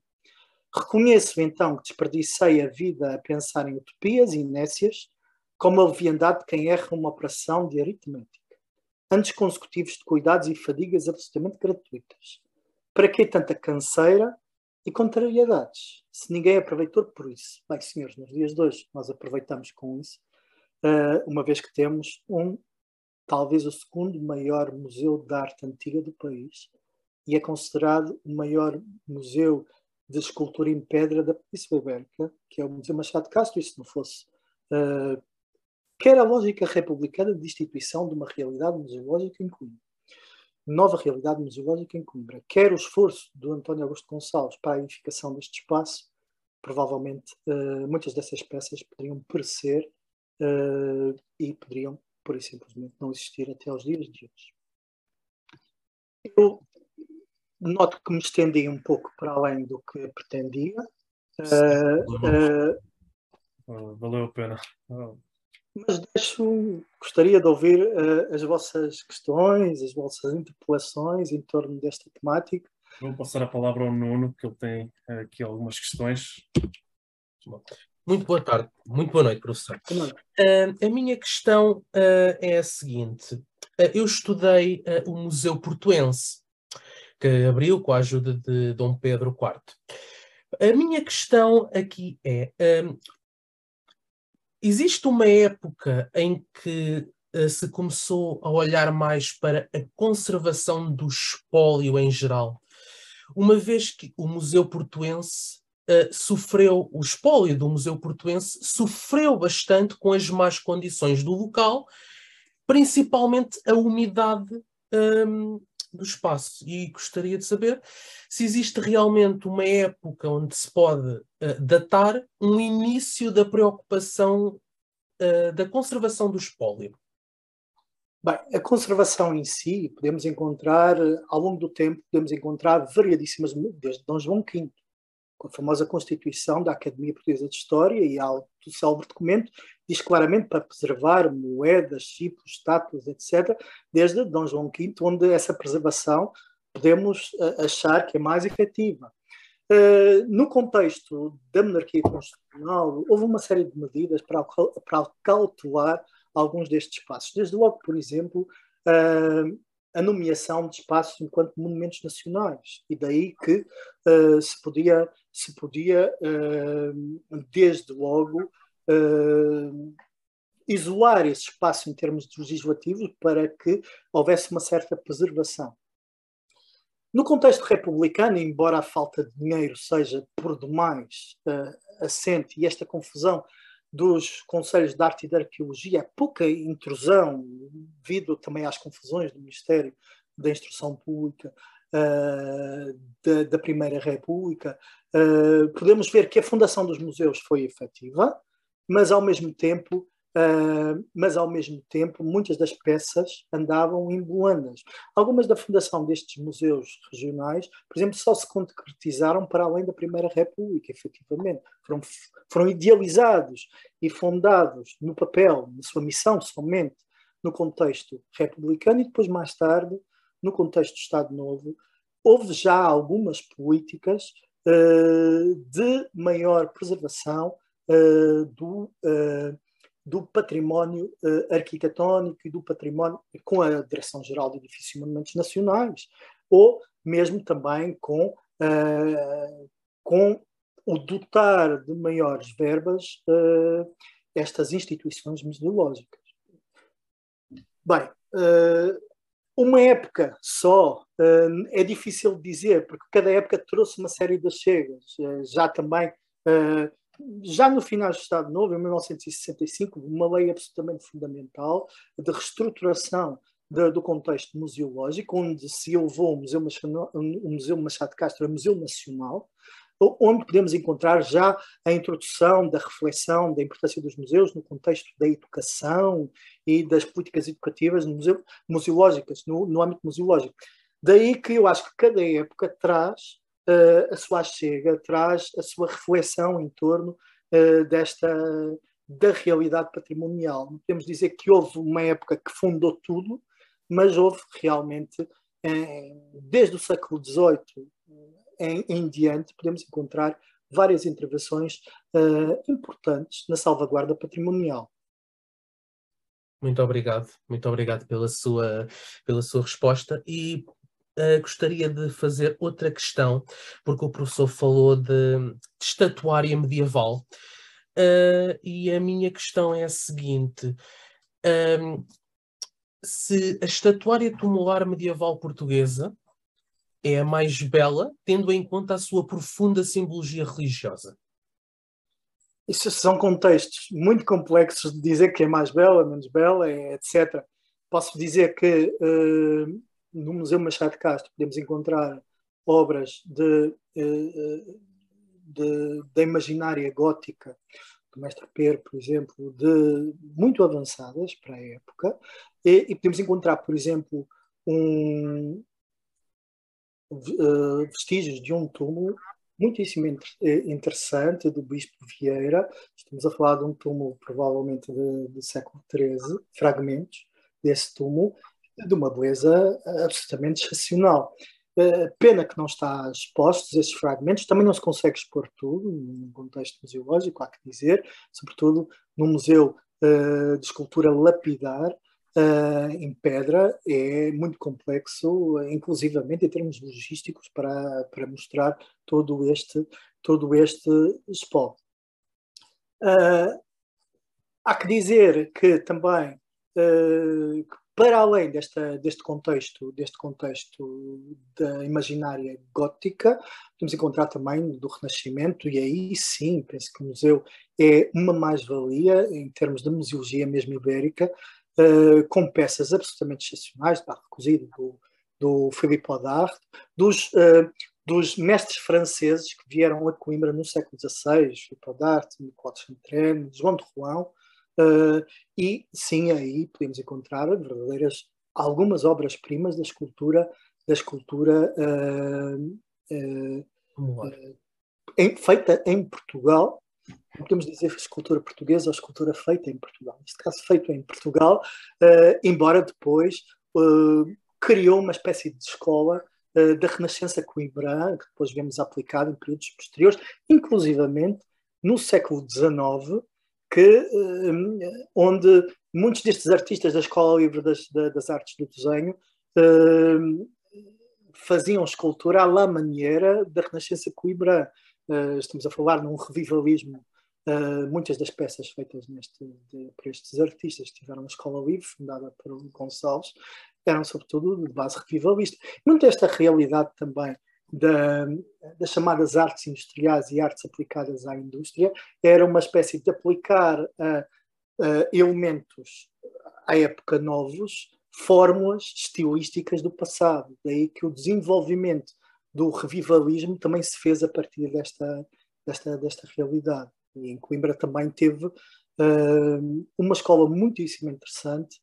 Reconheço então que desperdicei a vida a pensar em utopias e inércias, como a leviandade de quem erra uma operação de aritmética. Anos consecutivos de cuidados e fadigas absolutamente gratuitas. Para que tanta canseira e contrariedades? Se ninguém aproveitou por isso. Bem, senhores, nos dias de hoje nós aproveitamos com isso, eh, uma vez que temos um talvez o segundo maior museu de arte antiga do país e é considerado o maior museu de escultura em pedra da Península Ibérica, que é o Museu Machado de Castro, e se não fosse uh, quer a lógica republicana de instituição de uma realidade museológica em Coimbra, nova realidade museológica em Coimbra, quer o esforço do António Augusto Gonçalves para a edificação deste espaço, provavelmente uh, muitas dessas peças poderiam perecer uh, e poderiam por e simplesmente não existir até aos dias de hoje. Eu noto que me estendi um pouco para além do que pretendia. Uh, uh, valeu a pena. Mas deixo, gostaria de ouvir uh, as vossas questões, as vossas interpelações em torno desta temática. Vou passar a palavra ao Nuno, que ele tem aqui algumas questões. Muito boa tarde, muito boa noite, professor. Uh, a minha questão uh, é a seguinte: uh, eu estudei o Museu Portuense, que abriu com a ajuda de Dom Pedro IV. A minha questão aqui é: existe uma época em que se começou a olhar mais para a conservação do espólio em geral, uma vez que o Museu Portuense uh, sofreu, o espólio do Museu Portuense sofreu bastante com as más condições do local, principalmente a umidade um, do espaço. E gostaria de saber se existe realmente uma época onde se pode uh, datar um início da preocupação uh, da conservação do espólio. Bem, a conservação em si, podemos encontrar, ao longo do tempo, podemos encontrar variadíssimas, desde Dom João V, com a famosa Constituição da Academia Portuguesa de História e ao célebre documento, diz claramente para preservar moedas, chipos, estátuas, etc., desde Dom João V, onde essa preservação podemos uh, achar que é mais efetiva. Uh, no contexto da monarquia constitucional, houve uma série de medidas para, para cautelar alguns destes espaços. Desde logo, por exemplo, uh, a nomeação de espaços enquanto monumentos nacionais. E daí que uh, se podia, se podia uh, desde logo, uh, isolar esse espaço em termos legislativos para que houvesse uma certa preservação. No contexto republicano, embora a falta de dinheiro seja por demais assente e esta confusão dos Conselhos de Arte e de Arqueologia, é pouca intrusão, devido também às confusões do Ministério da Instrução Pública uh, da, da, Primeira República, uh, podemos ver que a fundação dos museus foi efetiva, mas ao mesmo tempo Uh, mas ao mesmo tempo muitas das peças andavam em Boandas. Algumas da fundação destes museus regionais, por exemplo, só se concretizaram para além da Primeira República, efetivamente. Foram, foram idealizados e fundados no papel, na sua missão somente, no contexto republicano e depois, mais tarde, no contexto do Estado Novo. Houve já algumas políticas uh, de maior preservação uh, do do património uh, arquitetónico e do património com a Direção-Geral de Edifícios e Monumentos Nacionais, ou mesmo também com, uh, com o dotar de maiores verbas uh, estas instituições museológicas. Bem, uma época só é difícil dizer, porque cada época trouxe uma série de chegas. já também já no final do Estado Novo, em 1965, uma lei absolutamente fundamental de reestruturação de, do contexto museológico, onde se elevou o Museu, Machado, o Museu Machado de Castro a Museu Nacional, onde podemos encontrar já a introdução da reflexão da importância dos museus no contexto da educação e das políticas educativas museu, museológicas, no, no âmbito museológico. Daí que eu acho que cada época traz uh, a sua chega, traz a sua reflexão em torno uh, desta da realidade patrimonial. Não podemos dizer que houve uma época que fundou tudo, mas houve realmente, desde o século XVIII em, em, diante, podemos encontrar várias intervenções uh, importantes na salvaguarda patrimonial. Muito obrigado, muito obrigado pela sua, pela sua resposta. E uh, gostaria de fazer outra questão, porque o professor falou de, de estatuária medieval. Uh, e a minha questão é a seguinte: um, se a estatuária tumular medieval portuguesa é a mais bela, tendo em conta a sua profunda simbologia religiosa? Isso são contextos muito complexos de dizer que é mais bela, menos bela, etc. Posso dizer que uh, no Museu Machado de Castro podemos encontrar obras de, eh, de, da imaginária gótica do Mestre Pedro, por exemplo, de, muito avançadas para a época, e, e podemos encontrar, por exemplo, um, vestígios de um túmulo muitíssimo eh, interessante do Bispo Vieira. Estamos a falar de um túmulo provavelmente do século XIII, fragmentos desse túmulo, de uma beleza eh, absolutamente excepcional. Eh, pena que não está expostos esses fragmentos, também não se consegue expor tudo num contexto museológico, há que dizer, sobretudo no Museu eh, de Escultura Lapidar, em pedra, é muito complexo, inclusivamente em termos logísticos, para, para mostrar todo este, todo este espólio. há que dizer que também para além desta, deste contexto, deste contexto da imaginária gótica, podemos encontrar também do Renascimento, e aí sim, penso que o museu é uma mais-valia em termos de museologia mesmo ibérica, uh, com peças absolutamente excepcionais, da recozido do, do Philippe Audard, dos, uh, dos mestres franceses que vieram a Coimbra no século XVI, Philippe Audard, Nicolas Chantraine, João de Rouen, Uh, e sim, aí podemos encontrar verdadeiras algumas obras-primas da escultura da escultura em, feita em Portugal. Podemos dizer escultura portuguesa ou escultura feita em Portugal. Neste caso, feito em Portugal, embora depois criou uma espécie de escola da Renascença coimbra, que depois vemos aplicada em períodos posteriores, inclusivamente no século XIX, que, onde muitos destes artistas da Escola Livre das, das Artes do Desenho faziam escultura à la maneira da Renascença Coimbra. Eh, estamos a falar num revivalismo. Muitas das peças feitas neste, de, por estes artistas que tiveram a Escola Livre, fundada por Gonçalves, eram sobretudo de base revivalista. Muito esta realidade também da, das chamadas artes industriais e artes aplicadas à indústria, era uma espécie de aplicar uh, uh, elementos à época novos, fórmulas estilísticas do passado. Daí que o desenvolvimento do revivalismo também se fez a partir desta, desta, desta realidade. E em Coimbra também teve uma escola muitíssimo interessante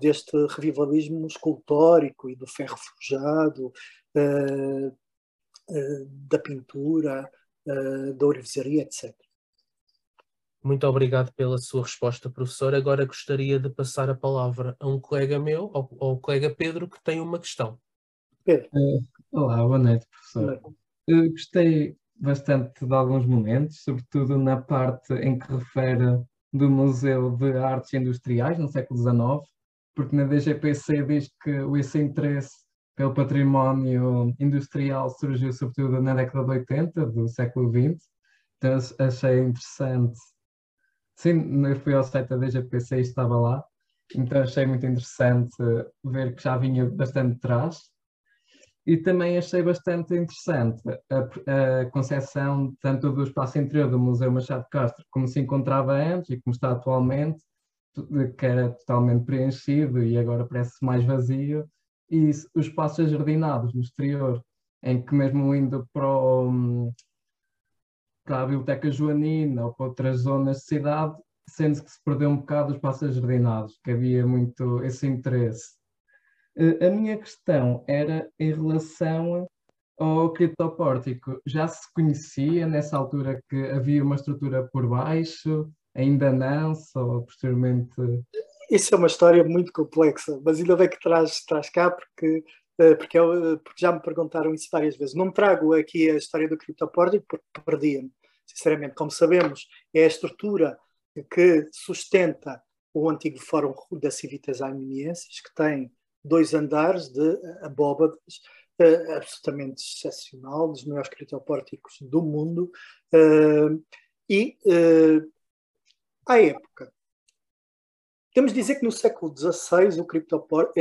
deste revivalismo escultórico e do ferro forjado, da pintura, da orivesaria, etc. Muito obrigado pela sua resposta, professor. Agora gostaria de passar a palavra a um colega meu, ao, ao colega Pedro, que tem uma questão. Pedro. Uh, olá, boa noite, professor. Uh, gostei bastante de alguns momentos, sobretudo na parte em que refere do Museu de Artes Industriais, no século XIX, porque na DGPC diz que esse interesse pelo património industrial surgiu sobretudo na década de 80 do século XX, então achei interessante. Sim, eu fui ao site da DGPC e estava lá, então achei muito interessante ver que já vinha bastante atrás. E também achei bastante interessante a, a concepção tanto do espaço interior do Museu Machado Castro, como se encontrava antes e como está atualmente, que era totalmente preenchido e agora parece mais vazio, e os espaços ajardinados no exterior, em que mesmo indo para o, para a Biblioteca Joanina ou para outras zonas de cidade, sendo que se perdeu um bocado os espaços jardinados, que havia muito esse interesse. Eh, a minha questão era em relação ao criptopórtico. Já se conhecia nessa altura que havia uma estrutura por baixo? Ainda não, só posteriormente. Isso é uma história muito complexa, mas ainda bem que traz, traz cá, porque, eh, porque, eu, porque já me perguntaram isso várias vezes. Não trago aqui a história do criptopórtico porque perdia-me, sinceramente. Como sabemos, é a estrutura que sustenta o antigo Fórum da Civitas Arminienses, que tem dois andares de abóbadas uh, absolutamente excepcional, dos maiores criptopórticos do mundo, uh, e uh, à época. De dizer que no século XVI o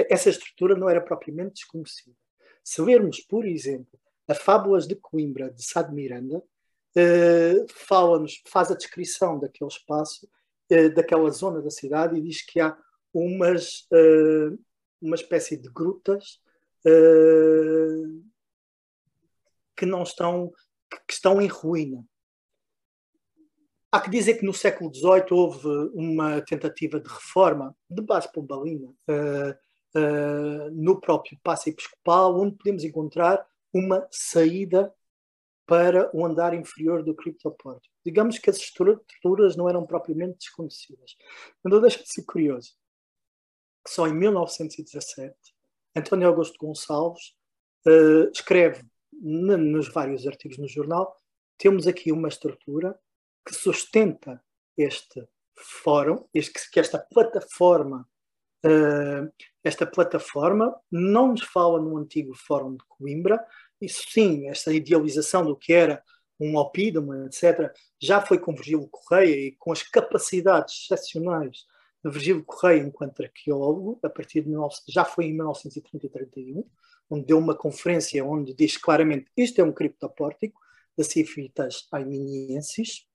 essa estrutura não era propriamente desconhecida. Se lermos, por exemplo, a Fábulas de Coimbra de Sá de Miranda, fala-nos, faz a descrição daquele espaço, daquela zona da cidade e diz que há umas, uma espécie de grutas que não estão, que estão em ruína. Há que dizer que no século XVIII houve uma tentativa de reforma de base pombalina uh, uh, no próprio Passo Episcopal, onde podemos encontrar uma saída para o andar inferior do criptopórtico. Digamos que as estruturas não eram propriamente desconhecidas. Não deixa de ser curioso que só em 1917 António Augusto Gonçalves uh, escreve nos vários artigos no jornal temos aqui uma estrutura que sustenta este fórum, este, que esta plataforma uh, esta plataforma não nos fala no antigo Fórum de Coimbra, isso sim, esta idealização do que era um opídamo, etc., já foi com Virgílio Correia e com as capacidades excepcionais de Virgílio Correia enquanto arqueólogo, a partir de 19, já foi em 1930 e 31, onde deu uma conferência onde diz claramente isto é um criptopórtico da Cifitas Aiminiensis,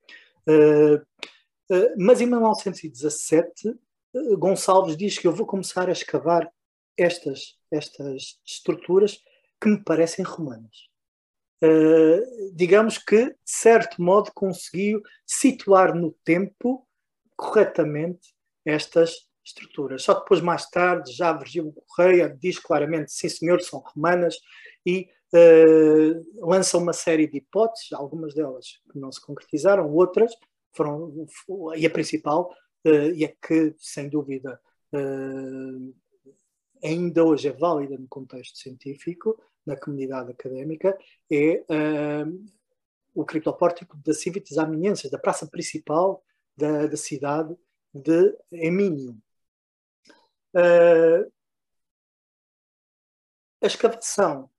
uh, uh, mas em 1917 uh, Gonçalves diz que eu vou começar a escavar estas, estas estruturas que me parecem romanas. Digamos que, de certo modo, conseguiu situar no tempo corretamente estas estruturas. Só depois, mais tarde, já Virgílio Correia diz claramente, sim senhor, são romanas, e uh, lança uma série de hipóteses, algumas delas que não se concretizaram, outras foram, e a principal, uh, e é que, sem dúvida, uh, ainda hoje é válida no contexto científico, na comunidade académica, é o criptopórtico da Civitas Arminienses, da praça principal da, da cidade de Emínio. Uh, a escavação.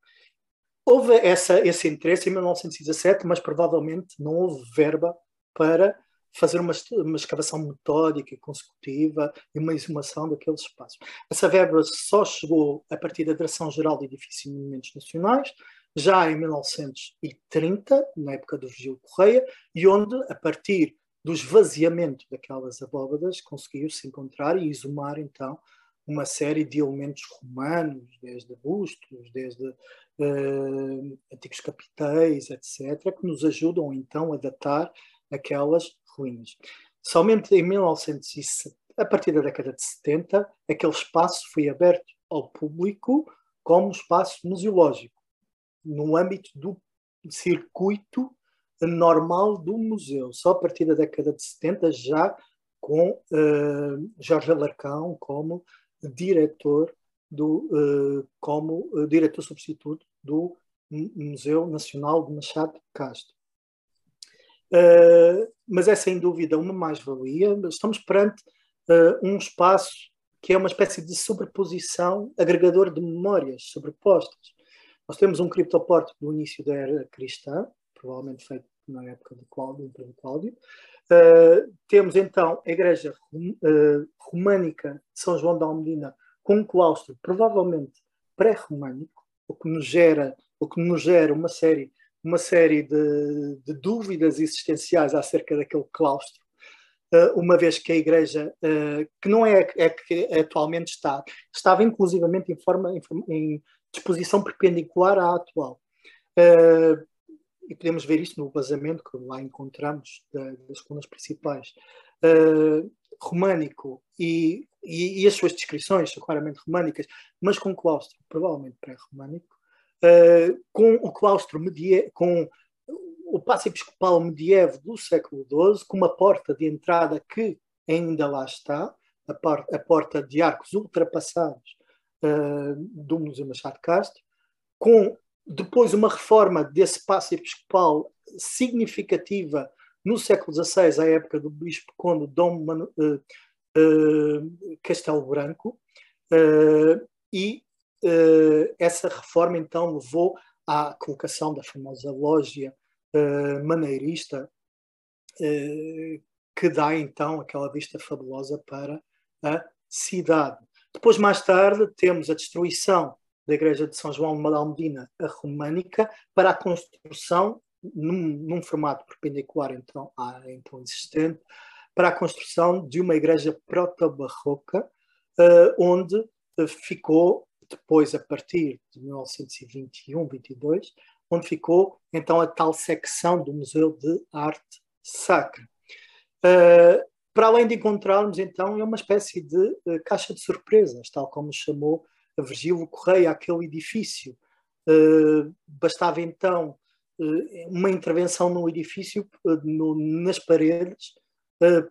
Houve essa, esse interesse em 1917, mas provavelmente não houve verba para fazer uma, uma escavação metódica e consecutiva e uma exumação daqueles espaços. Essa verba só chegou a partir da Direção-Geral de Edifícios e Monumentos Nacionais, já em 1930, na época do Virgílio Correia, e onde, a partir do esvaziamento daquelas abóbadas, conseguiu-se encontrar e exumar, então, uma série de elementos romanos, desde bustos, desde uh, antigos capitéis, etc., que nos ajudam, então, a datar aquelas ruínas. Somente em 1970, a partir da década de 70, aquele espaço foi aberto ao público como espaço museológico, no âmbito do circuito normal do museu. Só a partir da década de 70, já com uh, Jorge Alarcão como diretor do, uh, como uh, diretor substituto do Museu Nacional de Machado de Castro. Mas é sem dúvida uma mais-valia. Estamos perante um espaço que é uma espécie de sobreposição, agregador de memórias sobrepostas. Nós temos um criptoporto do início da era cristã, provavelmente feito na época de Cláudio, de Cláudio. Uh, temos então a igreja românica de São João da Almedina com um claustro provavelmente pré-românico, o que nos gera, o que nos gera uma série uma série de, de dúvidas existenciais acerca daquele claustro, uh, uma vez que a Igreja, uh, que não é, é que atualmente está, estava inclusivamente em, forma, em, em disposição perpendicular à atual. Uh, e podemos ver isso no vazamento que lá encontramos da, das colunas principais. românico e, e, e, as suas descrições são claramente românicas, mas com claustro provavelmente pré-românico, uh, com o claustro com o passo episcopal medievo do século XII, com uma porta de entrada que ainda lá está, a, por a porta de arcos ultrapassados uh, do Museu Machado Castro, com depois uma reforma desse passo episcopal significativa no século XVI, à época do bispo conde Dom Manu, uh, uh, Castelo Branco, uh, e essa reforma então levou à colocação da famosa loja maneirista, que dá então aquela vista fabulosa para a cidade. Depois, mais tarde, temos a destruição da igreja de São João de Almedina, a românica, para a construção, num, num formato perpendicular então, à então existente, para a construção de uma igreja proto-barroca, uh, onde ficou depois, a partir de 1921, 22, onde ficou então a tal secção do Museu de Arte Sacra. Uh, para além de encontrarmos então é uma espécie de uh, caixa de surpresas, tal como chamou Virgílio Correia aquele edifício. Uh, bastava então uma intervenção no edifício, no, nas paredes,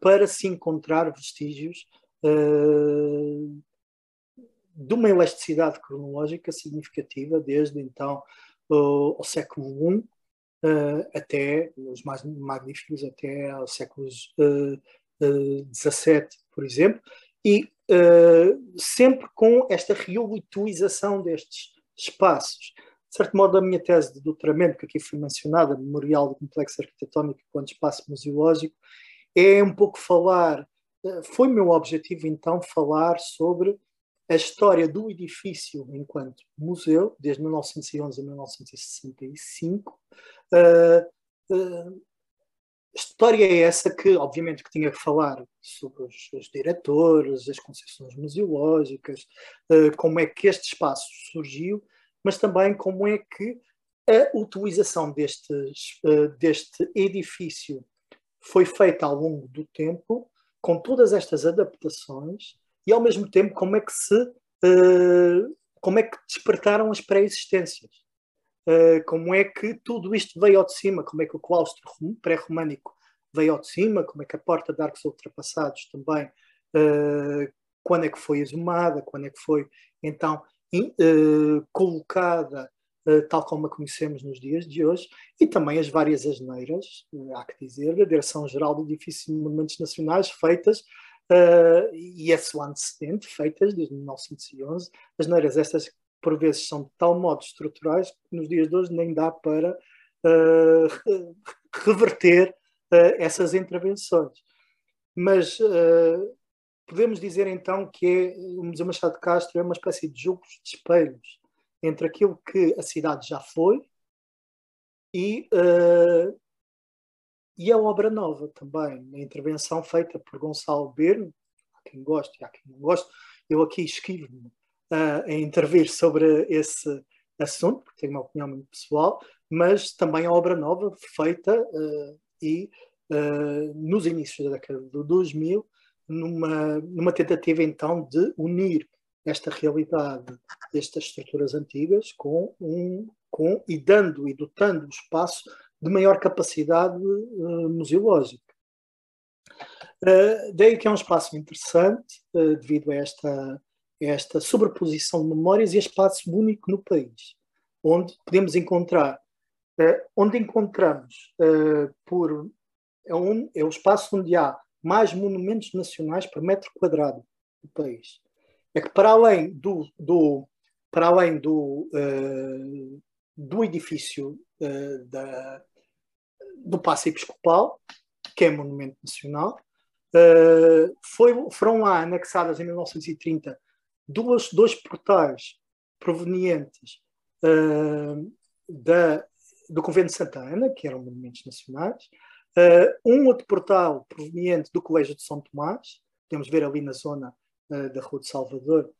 para se encontrar vestígios de uma elasticidade cronológica significativa desde então o, século I uh, até os mais magníficos até aos séculos uh, uh, XVII, por exemplo, e sempre com esta reutilização destes espaços. De certo modo, a minha tese de doutoramento, que aqui foi mencionada, Memorial do Complexo Arquitetónico quanto Espaço Museológico, é um pouco falar, foi meu objetivo então falar sobre a história do edifício enquanto museu, desde 1911 a 1965. Uh, uh, história é essa que, obviamente, que tinha que falar sobre os, os diretores, as concessões museológicas, uh, como é que este espaço surgiu, mas também como é que a utilização destes, uh, deste edifício foi feita ao longo do tempo, com todas estas adaptações, e ao mesmo tempo como é que se uh, como é que despertaram as pré-existências uh, como é que tudo isto veio ao de cima? Como é que o claustro pré-românico veio ao de cima? Como é que a porta de arcos ultrapassados também uh, quando é que foi exumada? Quando é que foi então in, colocada tal como a conhecemos nos dias de hoje, e também as várias asneiras, há que dizer, da Direção-Geral de Edifícios e Monumentos Nacionais, feitas uh, e esse antecedente, feitas desde 1911. As neiras estas, por vezes, são de tal modo estruturais que nos dias de hoje nem dá para uh, reverter uh, essas intervenções. Mas podemos dizer então que é, o Museu Machado de Castro é uma espécie de jogos de espelhos entre aquilo que a cidade já foi e uh, e a obra nova também, a intervenção feita por Gonçalo Berno, há quem goste e há quem não goste, eu aqui esquivo-me. uh, a intervir sobre esse assunto, porque tenho uma opinião muito pessoal, mas também a obra nova feita uh, e uh, nos inícios da década de 2000, numa, numa tentativa então de unir esta realidade destas estruturas antigas com um com e dando e dotando o espaço de maior capacidade uh, museológica. Daí que é um espaço interessante devido a esta, esta sobreposição de memórias e espaço único no país, onde podemos encontrar, onde encontramos por é, um, é o espaço onde há mais monumentos nacionais por metro quadrado do país. É que para além do, do para além do, uh, do edifício da, do Paço Episcopal, que é monumento nacional, uh, foi, foram lá anexadas em 1930 duas, dois portais provenientes da, do Convento de Santa Ana, que eram monumentos nacionais, Uh, um outro portal proveniente do Colégio de São Tomás, podemos ver ali na zona uh, da Rua de Salvador,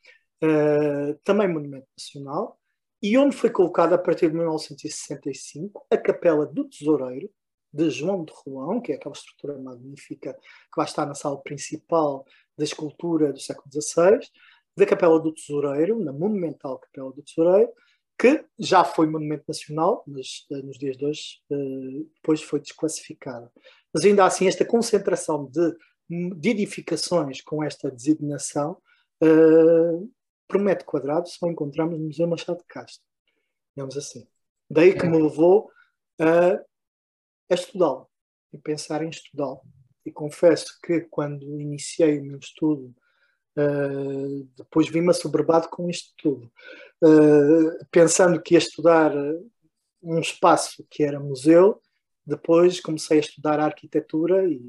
uh, também monumento nacional, e onde foi colocada a partir de 1965 a Capela do Tesoureiro, de João de Rolão, que é aquela estrutura magnífica que vai estar na sala principal da escultura do século XVI, da Capela do Tesoureiro, na monumental Capela do Tesoureiro, que já foi monumento nacional, mas uh, nos dias de hoje uh, depois foi desclassificado. Mas ainda assim, esta concentração de, de edificações com esta designação, uh, por metro quadrado, só encontramos no Museu Machado de Castro, digamos assim. Daí que me levou a, a estudá-lo e pensar em estudá-lo. E confesso que quando iniciei o meu estudo Uh, depois vi-me assoberbado com isto tudo. Uh, pensando que ia estudar um espaço que era museu, depois comecei a estudar arquitetura e,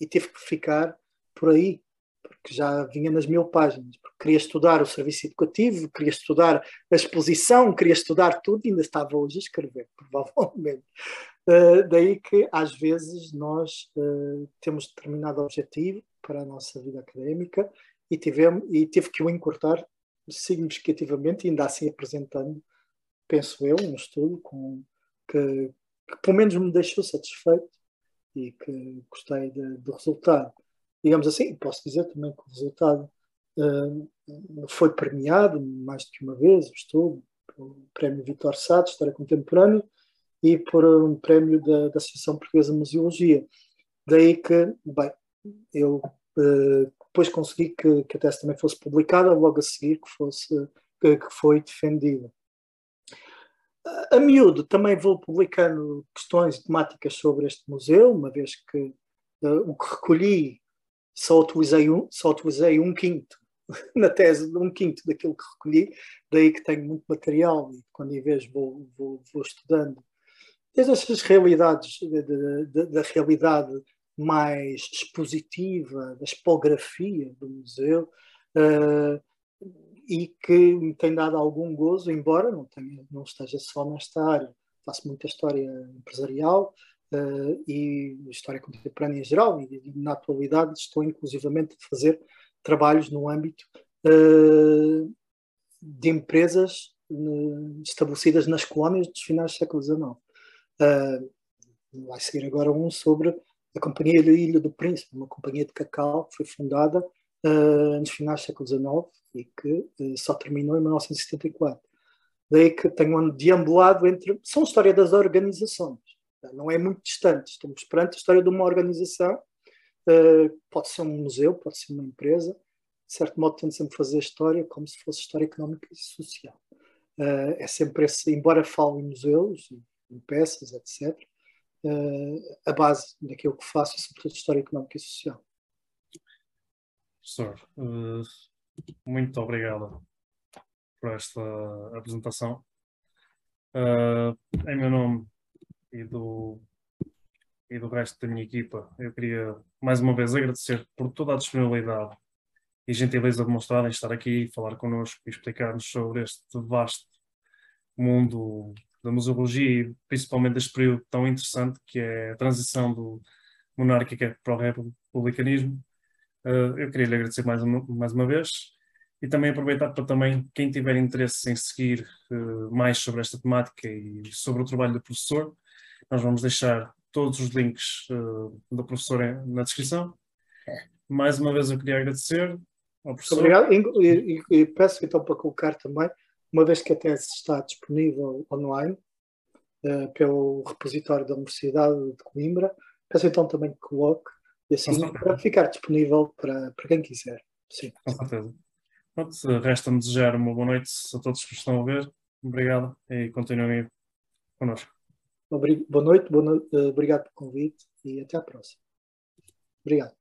e tive que ficar por aí, porque já vinha nas mil páginas. Porque queria estudar o serviço educativo, queria estudar a exposição, queria estudar tudo e ainda estava hoje a escrever, provavelmente. Uh, daí que, às vezes, nós temos determinado objetivo para a nossa vida académica e, tivemos, e tive que o encurtar significativamente, ainda assim apresentando, penso eu, um estudo com, que, que pelo menos me deixou satisfeito e que gostei de, do resultado. Digamos assim, posso dizer também que o resultado uh, foi premiado mais do que uma vez, o estudo, pelo Prémio Vitor Sá de História Contemporânea e por um prémio da, da Associação Portuguesa de Museologia. Daí que, bem, eu uh, depois consegui que, que a tese também fosse publicada, logo a seguir que, fosse, que, que foi defendida. A miúdo também vou publicando questões temáticas sobre este museu, uma vez que uh, o que recolhi só utilizei um, só utilizei um quinto na tese, um quinto daquilo que recolhi, daí que tenho muito material e quando em vez vou, vou, vou estudando desde essas realidades da realidade mais expositiva, da expografia do museu, uh, e que me tem dado algum gozo, embora não, tenha, não esteja só nesta área. Faço muita história empresarial uh, e história contemporânea em geral, e, e, na atualidade estou inclusivamente a fazer trabalhos no âmbito uh, de empresas estabelecidas nas colónias dos finais do século XIX. vai seguir agora um sobre a Companhia da Ilha do Príncipe, uma companhia de cacau que foi fundada uh, nos finais do século XIX e que uh, só terminou em 1974. Daí que tenho deambulado entre. São história das organizações, não é muito distante. Estamos perante a história de uma organização, uh, pode ser um museu, pode ser uma empresa. De certo modo, tento sempre fazer história como se fosse história económica e social. é sempre esse, embora fale em museus, em peças, etc., uh, a base daquilo que faço, sobretudo história económica e social. Professor, uh, muito obrigado por esta apresentação. Uh, em meu nome e do, e do resto da minha equipa, eu queria mais uma vez agradecer por toda a disponibilidade e gentileza demonstrada em estar aqui e falar connosco e explicar-nos sobre este vasto mundo da museologia e principalmente deste período tão interessante que é a transição do monárquica para o republicanismo. Uh, eu queria lhe agradecer mais uma, mais uma vez e também aproveitar para também quem tiver interesse em seguir uh, mais sobre esta temática e sobre o trabalho do professor, nós vamos deixar todos os links uh, do professor na descrição. Mais uma vez eu queria agradecer ao professor. Obrigado. E, e, e peço então para colocar também, uma vez que a tese está disponível online uh, pelo repositório da Universidade de Coimbra, peço então também que coloque assim, para ficar disponível para, para quem quiser. Sim. Com certeza. Resta-me desejar uma boa noite a todos que estão a ver. Obrigado e continuem connosco. Boa noite, boa noite, obrigado pelo convite e até à próxima. Obrigado.